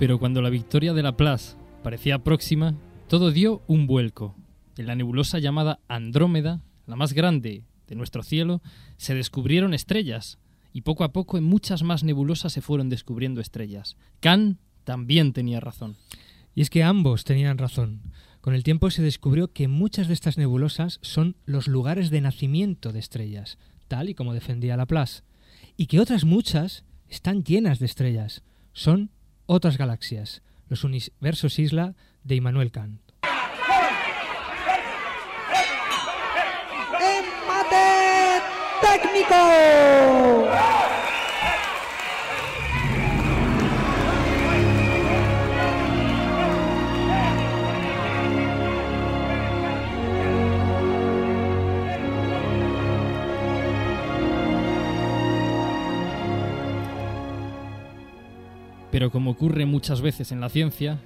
Pero cuando la victoria de Laplace parecía próxima, todo dio un vuelco. En la nebulosa llamada Andrómeda, la más grande de nuestro cielo, se descubrieron estrellas, y poco a poco en muchas más nebulosas se fueron descubriendo estrellas. Kant también tenía razón. Y es que ambos tenían razón. Con el tiempo se descubrió que muchas de estas nebulosas son los lugares de nacimiento de estrellas, tal y como defendía Laplace, y que otras muchas están llenas de estrellas. Son otras galaxias, los universos isla de Immanuel Kant. ¡Empate técnico! Pero como ocurre muchas veces en la ciencia,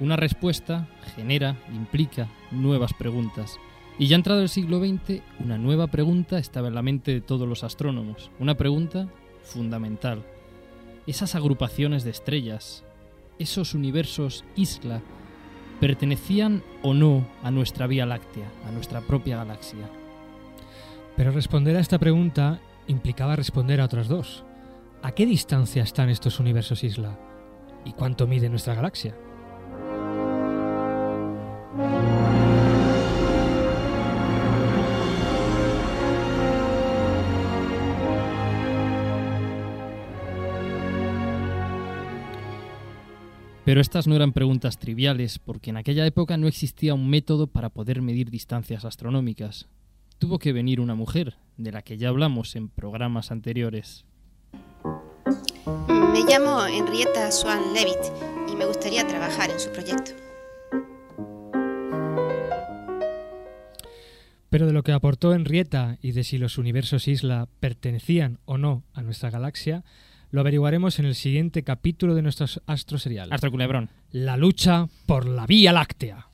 una respuesta genera, implica nuevas preguntas. Y ya entrado el siglo XX, una nueva pregunta estaba en la mente de todos los astrónomos. Una pregunta fundamental. Esas agrupaciones de estrellas, esos universos isla, ¿pertenecían o no a nuestra Vía Láctea, a nuestra propia galaxia? Pero responder a esta pregunta implicaba responder a otras dos. ¿A qué distancia están estos universos isla? ¿Y cuánto mide nuestra galaxia? Pero estas no eran preguntas triviales, porque en aquella época no existía un método para poder medir distancias astronómicas. Tuvo que venir una mujer, de la que ya hablamos en programas anteriores. Me llamo Henrietta Swan Levitt y me gustaría trabajar en su proyecto. Pero de lo que aportó Henrietta y de si los universos isla pertenecían o no a nuestra galaxia, lo averiguaremos en el siguiente capítulo de nuestro astro serial. Astro Culebrón. La lucha por la Vía Láctea.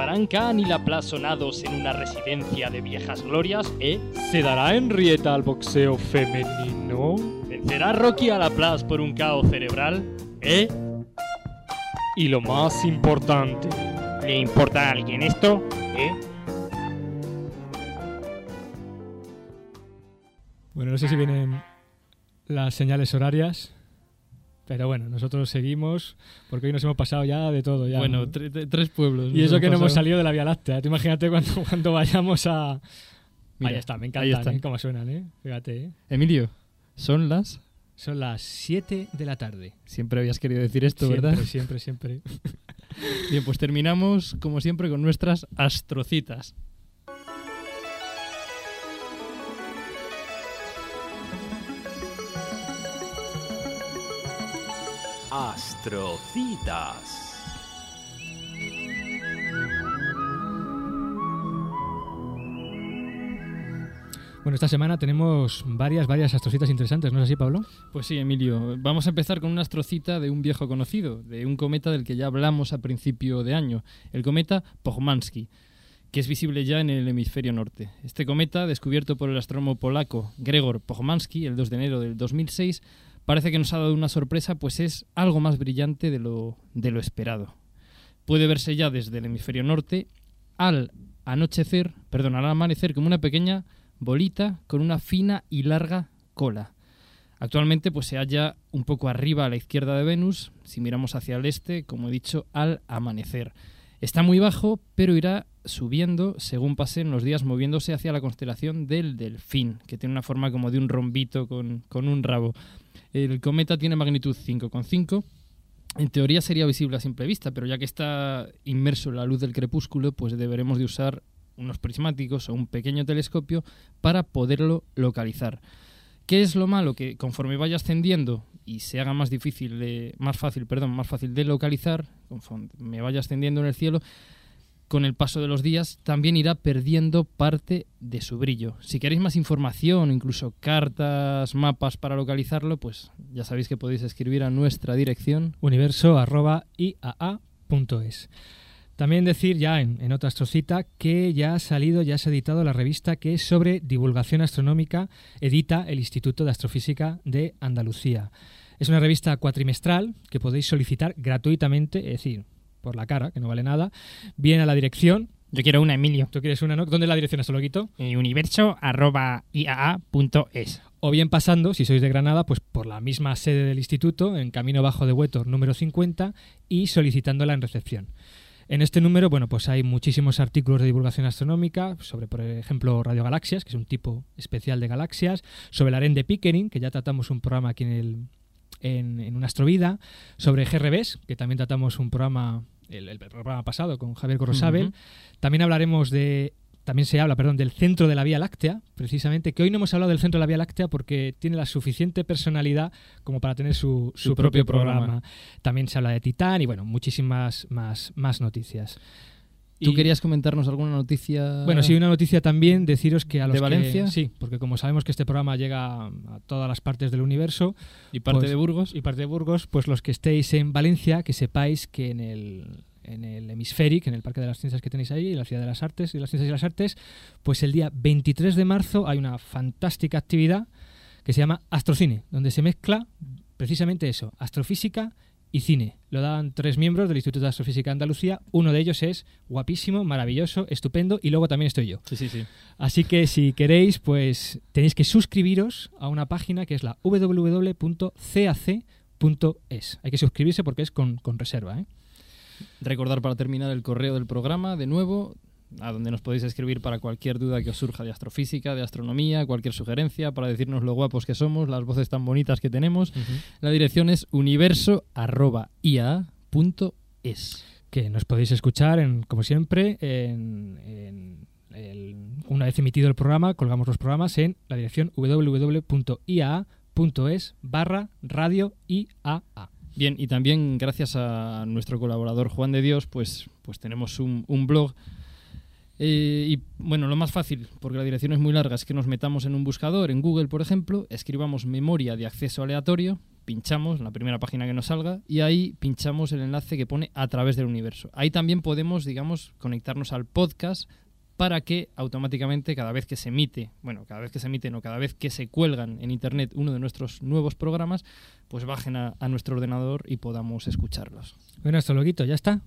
¿Acabarán Khan y Laplace sonados en una residencia de viejas glorias, eh? ¿Se dará Henrietta al boxeo femenino? ¿Vencerá Rocky a Laplace por un caos cerebral, eh? Y lo más importante, ¿le importa a alguien esto, eh? Bueno, no sé si vienen las señales horarias. Pero bueno, nosotros seguimos porque hoy nos hemos pasado ya de todo. Ya, Bueno, ¿no? tre- tre- tres pueblos. Y eso que no hemos salido de la Vía Láctea. Tú imagínate cuando, <laughs> cuando vayamos a... Mira, ahí está, me ahí encantan, están. ¿eh? Cómo suenan, ¿eh? Fíjate, ¿eh? Emilio, son las... Son las 7 de la tarde. Siempre habías querido decir esto, siempre, ¿verdad? Siempre, siempre. <laughs> Bien, pues terminamos, como siempre, con nuestras astrocitas. Astrocitas. Bueno, esta semana tenemos varias, varias astrocitas interesantes, ¿no es así, Pablo? Pues sí, Emilio. Vamos a empezar con una astrocita de un viejo conocido, de un cometa del que ya hablamos a principio de año, el cometa Pogmansky, que es visible ya en el hemisferio norte. Este cometa, descubierto por el astrónomo polaco Gregor Pogmansky el 2 de enero del 2006, parece que nos ha dado una sorpresa, pues es algo más brillante de lo, de lo esperado. Puede verse ya desde el hemisferio norte al anochecer, perdón, al amanecer como una pequeña bolita con una fina y larga cola. Actualmente pues se halla un poco arriba a la izquierda de Venus, si miramos hacia el este, como he dicho, al amanecer. Está muy bajo, pero irá subiendo según pasen los días moviéndose hacia la constelación del Delfín, que tiene una forma como de un rombito con, con un rabo. El cometa tiene magnitud 5,5 en teoría sería visible a simple vista, pero ya que está inmerso en la luz del crepúsculo, pues deberemos de usar unos prismáticos o un pequeño telescopio para poderlo localizar. ¿Qué es lo malo? Que conforme vaya ascendiendo y se haga más difícil de, más fácil, perdón, más fácil de localizar, conforme me vaya ascendiendo en el cielo, con el paso de los días también irá perdiendo parte de su brillo. Si queréis más información, incluso cartas, mapas para localizarlo, pues ya sabéis que podéis escribir a nuestra dirección universo.iaa.es. También decir ya en, en otra astrocita que ya ha salido, ya se ha editado la revista que es sobre divulgación astronómica, edita el Instituto de Astrofísica de Andalucía. Es una revista cuatrimestral que podéis solicitar gratuitamente, es decir, por la cara, que no vale nada, bien a la dirección. Yo quiero una, Emilio. ¿Tú quieres una, no? ¿Dónde es la dirección, Astrologuito? Eh, universo.iaa.es. O bien pasando, si sois de Granada, pues por la misma sede del instituto, en Camino Bajo de Huetor número 50, y solicitándola en recepción. En este número, bueno, pues hay muchísimos artículos de divulgación astronómica sobre, por ejemplo, radiogalaxias, que es un tipo especial de galaxias, sobre el aren de Pickering, que ya tratamos un programa aquí en el en, en una astrovida, sobre GRBs, que también tratamos un programa el, el programa pasado con Javier Corrosabel. Ujú. También hablaremos de también se habla, perdón, del centro de la Vía Láctea, precisamente, que hoy no hemos hablado del centro de la Vía Láctea porque tiene la suficiente personalidad como para tener su, su Su propio, propio programa. programa. También se habla de Titán y bueno, muchísimas más, más noticias. ¿Tú Y- querías comentarnos alguna noticia? Bueno, sí, una noticia también, deciros que a los ¿De Valencia? que- sí, porque como sabemos que este programa llega a todas las partes del universo. ¿Y parte pues- de Burgos? Y parte de Burgos, pues los que estéis en Valencia, que sepáis que en el, en el Hemisféric, en el Parque de las Ciencias que tenéis ahí, en la Ciudad de las Artes y las Ciencias y las Artes, pues el día 23 de marzo hay una fantástica actividad que se llama Astrocine, donde se mezcla precisamente eso, astrofísica y cine. Lo dan tres miembros del Instituto de Astrofísica de Andalucía. Uno de ellos es guapísimo, maravilloso, estupendo y luego también estoy yo. Sí, sí, sí. Así que si queréis, pues tenéis que suscribiros a una página que es la www.cac.es. Hay que suscribirse porque es con, con reserva. ¿eh? Recordar para terminar el correo del programa, de nuevo, a donde nos podéis escribir para cualquier duda que os surja de astrofísica, de astronomía, cualquier sugerencia, para decirnos lo guapos que somos, las voces tan bonitas que tenemos. La dirección es universo.ia.es. Que nos podéis escuchar, en, como siempre, en, en el- una vez emitido el programa, colgamos los programas en la dirección www.iaa.es barra radio IAA. Bien, y también gracias a nuestro colaborador Juan de Dios, pues, pues tenemos un, un blog. Eh, y bueno, lo más fácil, porque la dirección es muy larga, es que nos metamos en un buscador, en Google, por ejemplo, escribamos memoria de acceso aleatorio, pinchamos en la primera página que nos salga y ahí pinchamos el enlace que pone a través del universo. Ahí también podemos, digamos, conectarnos al podcast para que automáticamente cada vez que se emite, bueno, cada vez que se emiten o cada vez que se cuelgan en internet uno de nuestros nuevos programas, pues bajen a, nuestro ordenador y podamos escucharlos. Bueno, esto loquito, ya está.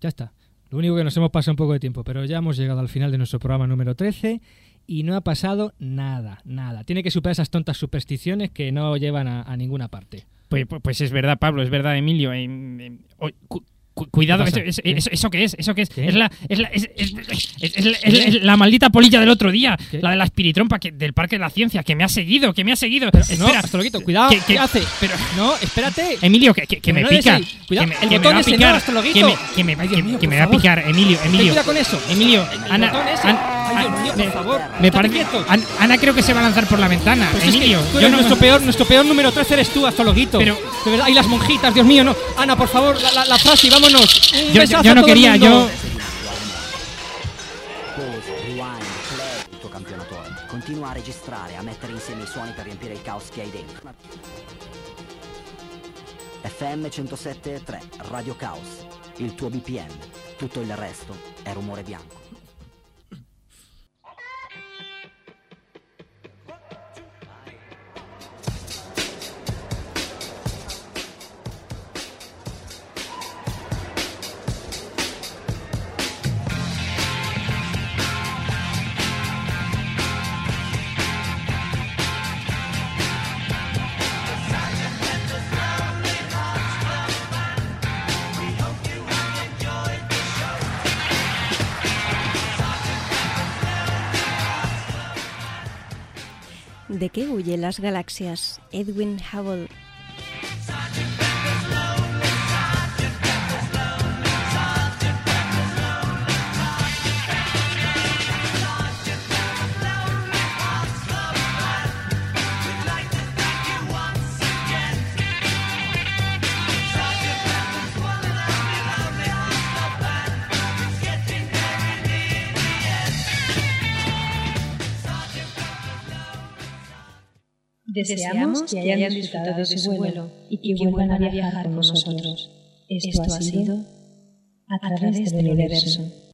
Ya está. Lo único que nos hemos pasado un poco de tiempo, pero ya hemos llegado al final de nuestro programa número 13 y no ha pasado nada, nada. Tiene que superar esas tontas supersticiones que no llevan a, ninguna parte. Pues, pues- pues es verdad, Pablo, es verdad, Emilio. em, em, cuidado, ¿Qué eso, eso- ¿Qué? eso- ¿eso qué es? ¿Eso qué es? ¿Qué? Es la, es, la, es, es- la- maldita polilla del otro día, ¿Qué? la de la espiritrompa que, del Parque de la Ciencia, que me ha seguido, que me ha seguido. no, Espera, astrologuito, cuidado, que- que- ¿qué hace? Pero, No, espérate. Emilio, que, que- que Que me no pica. Cuidado, que el que me botón va a ese, no, picar. astrologuito. que me, que me, Ay, Dios que- mío, que me va a picar, Emilio, Emilio. cuidado con eso. Emilio, Ana, Dios mío, por me- favor. Me parece. Ana creo que se va a lanzar por la ventana. Pues es que Emilio, yo no. nuestro, peor, nuestro peor número 13 eres tú, astrologuito. Pero- de verdad, y las monjitas, Dios mío, no. Ana, por favor, la, la- la frase y vámonos. Un Yo- yo a no quería, yo-. Continua a registrare, a mettere insieme i suoni per riempire il caos che hai dentro. FM 107.3, Radio Caos. Il tuo BPM. Tutto il resto è rumore bianco. ¿De qué huyen las galaxias? Edwin Hubble. Deseamos que hayan disfrutado de su vuelo y que vuelvan a viajar con nosotros. Esto ha sido a través del universo.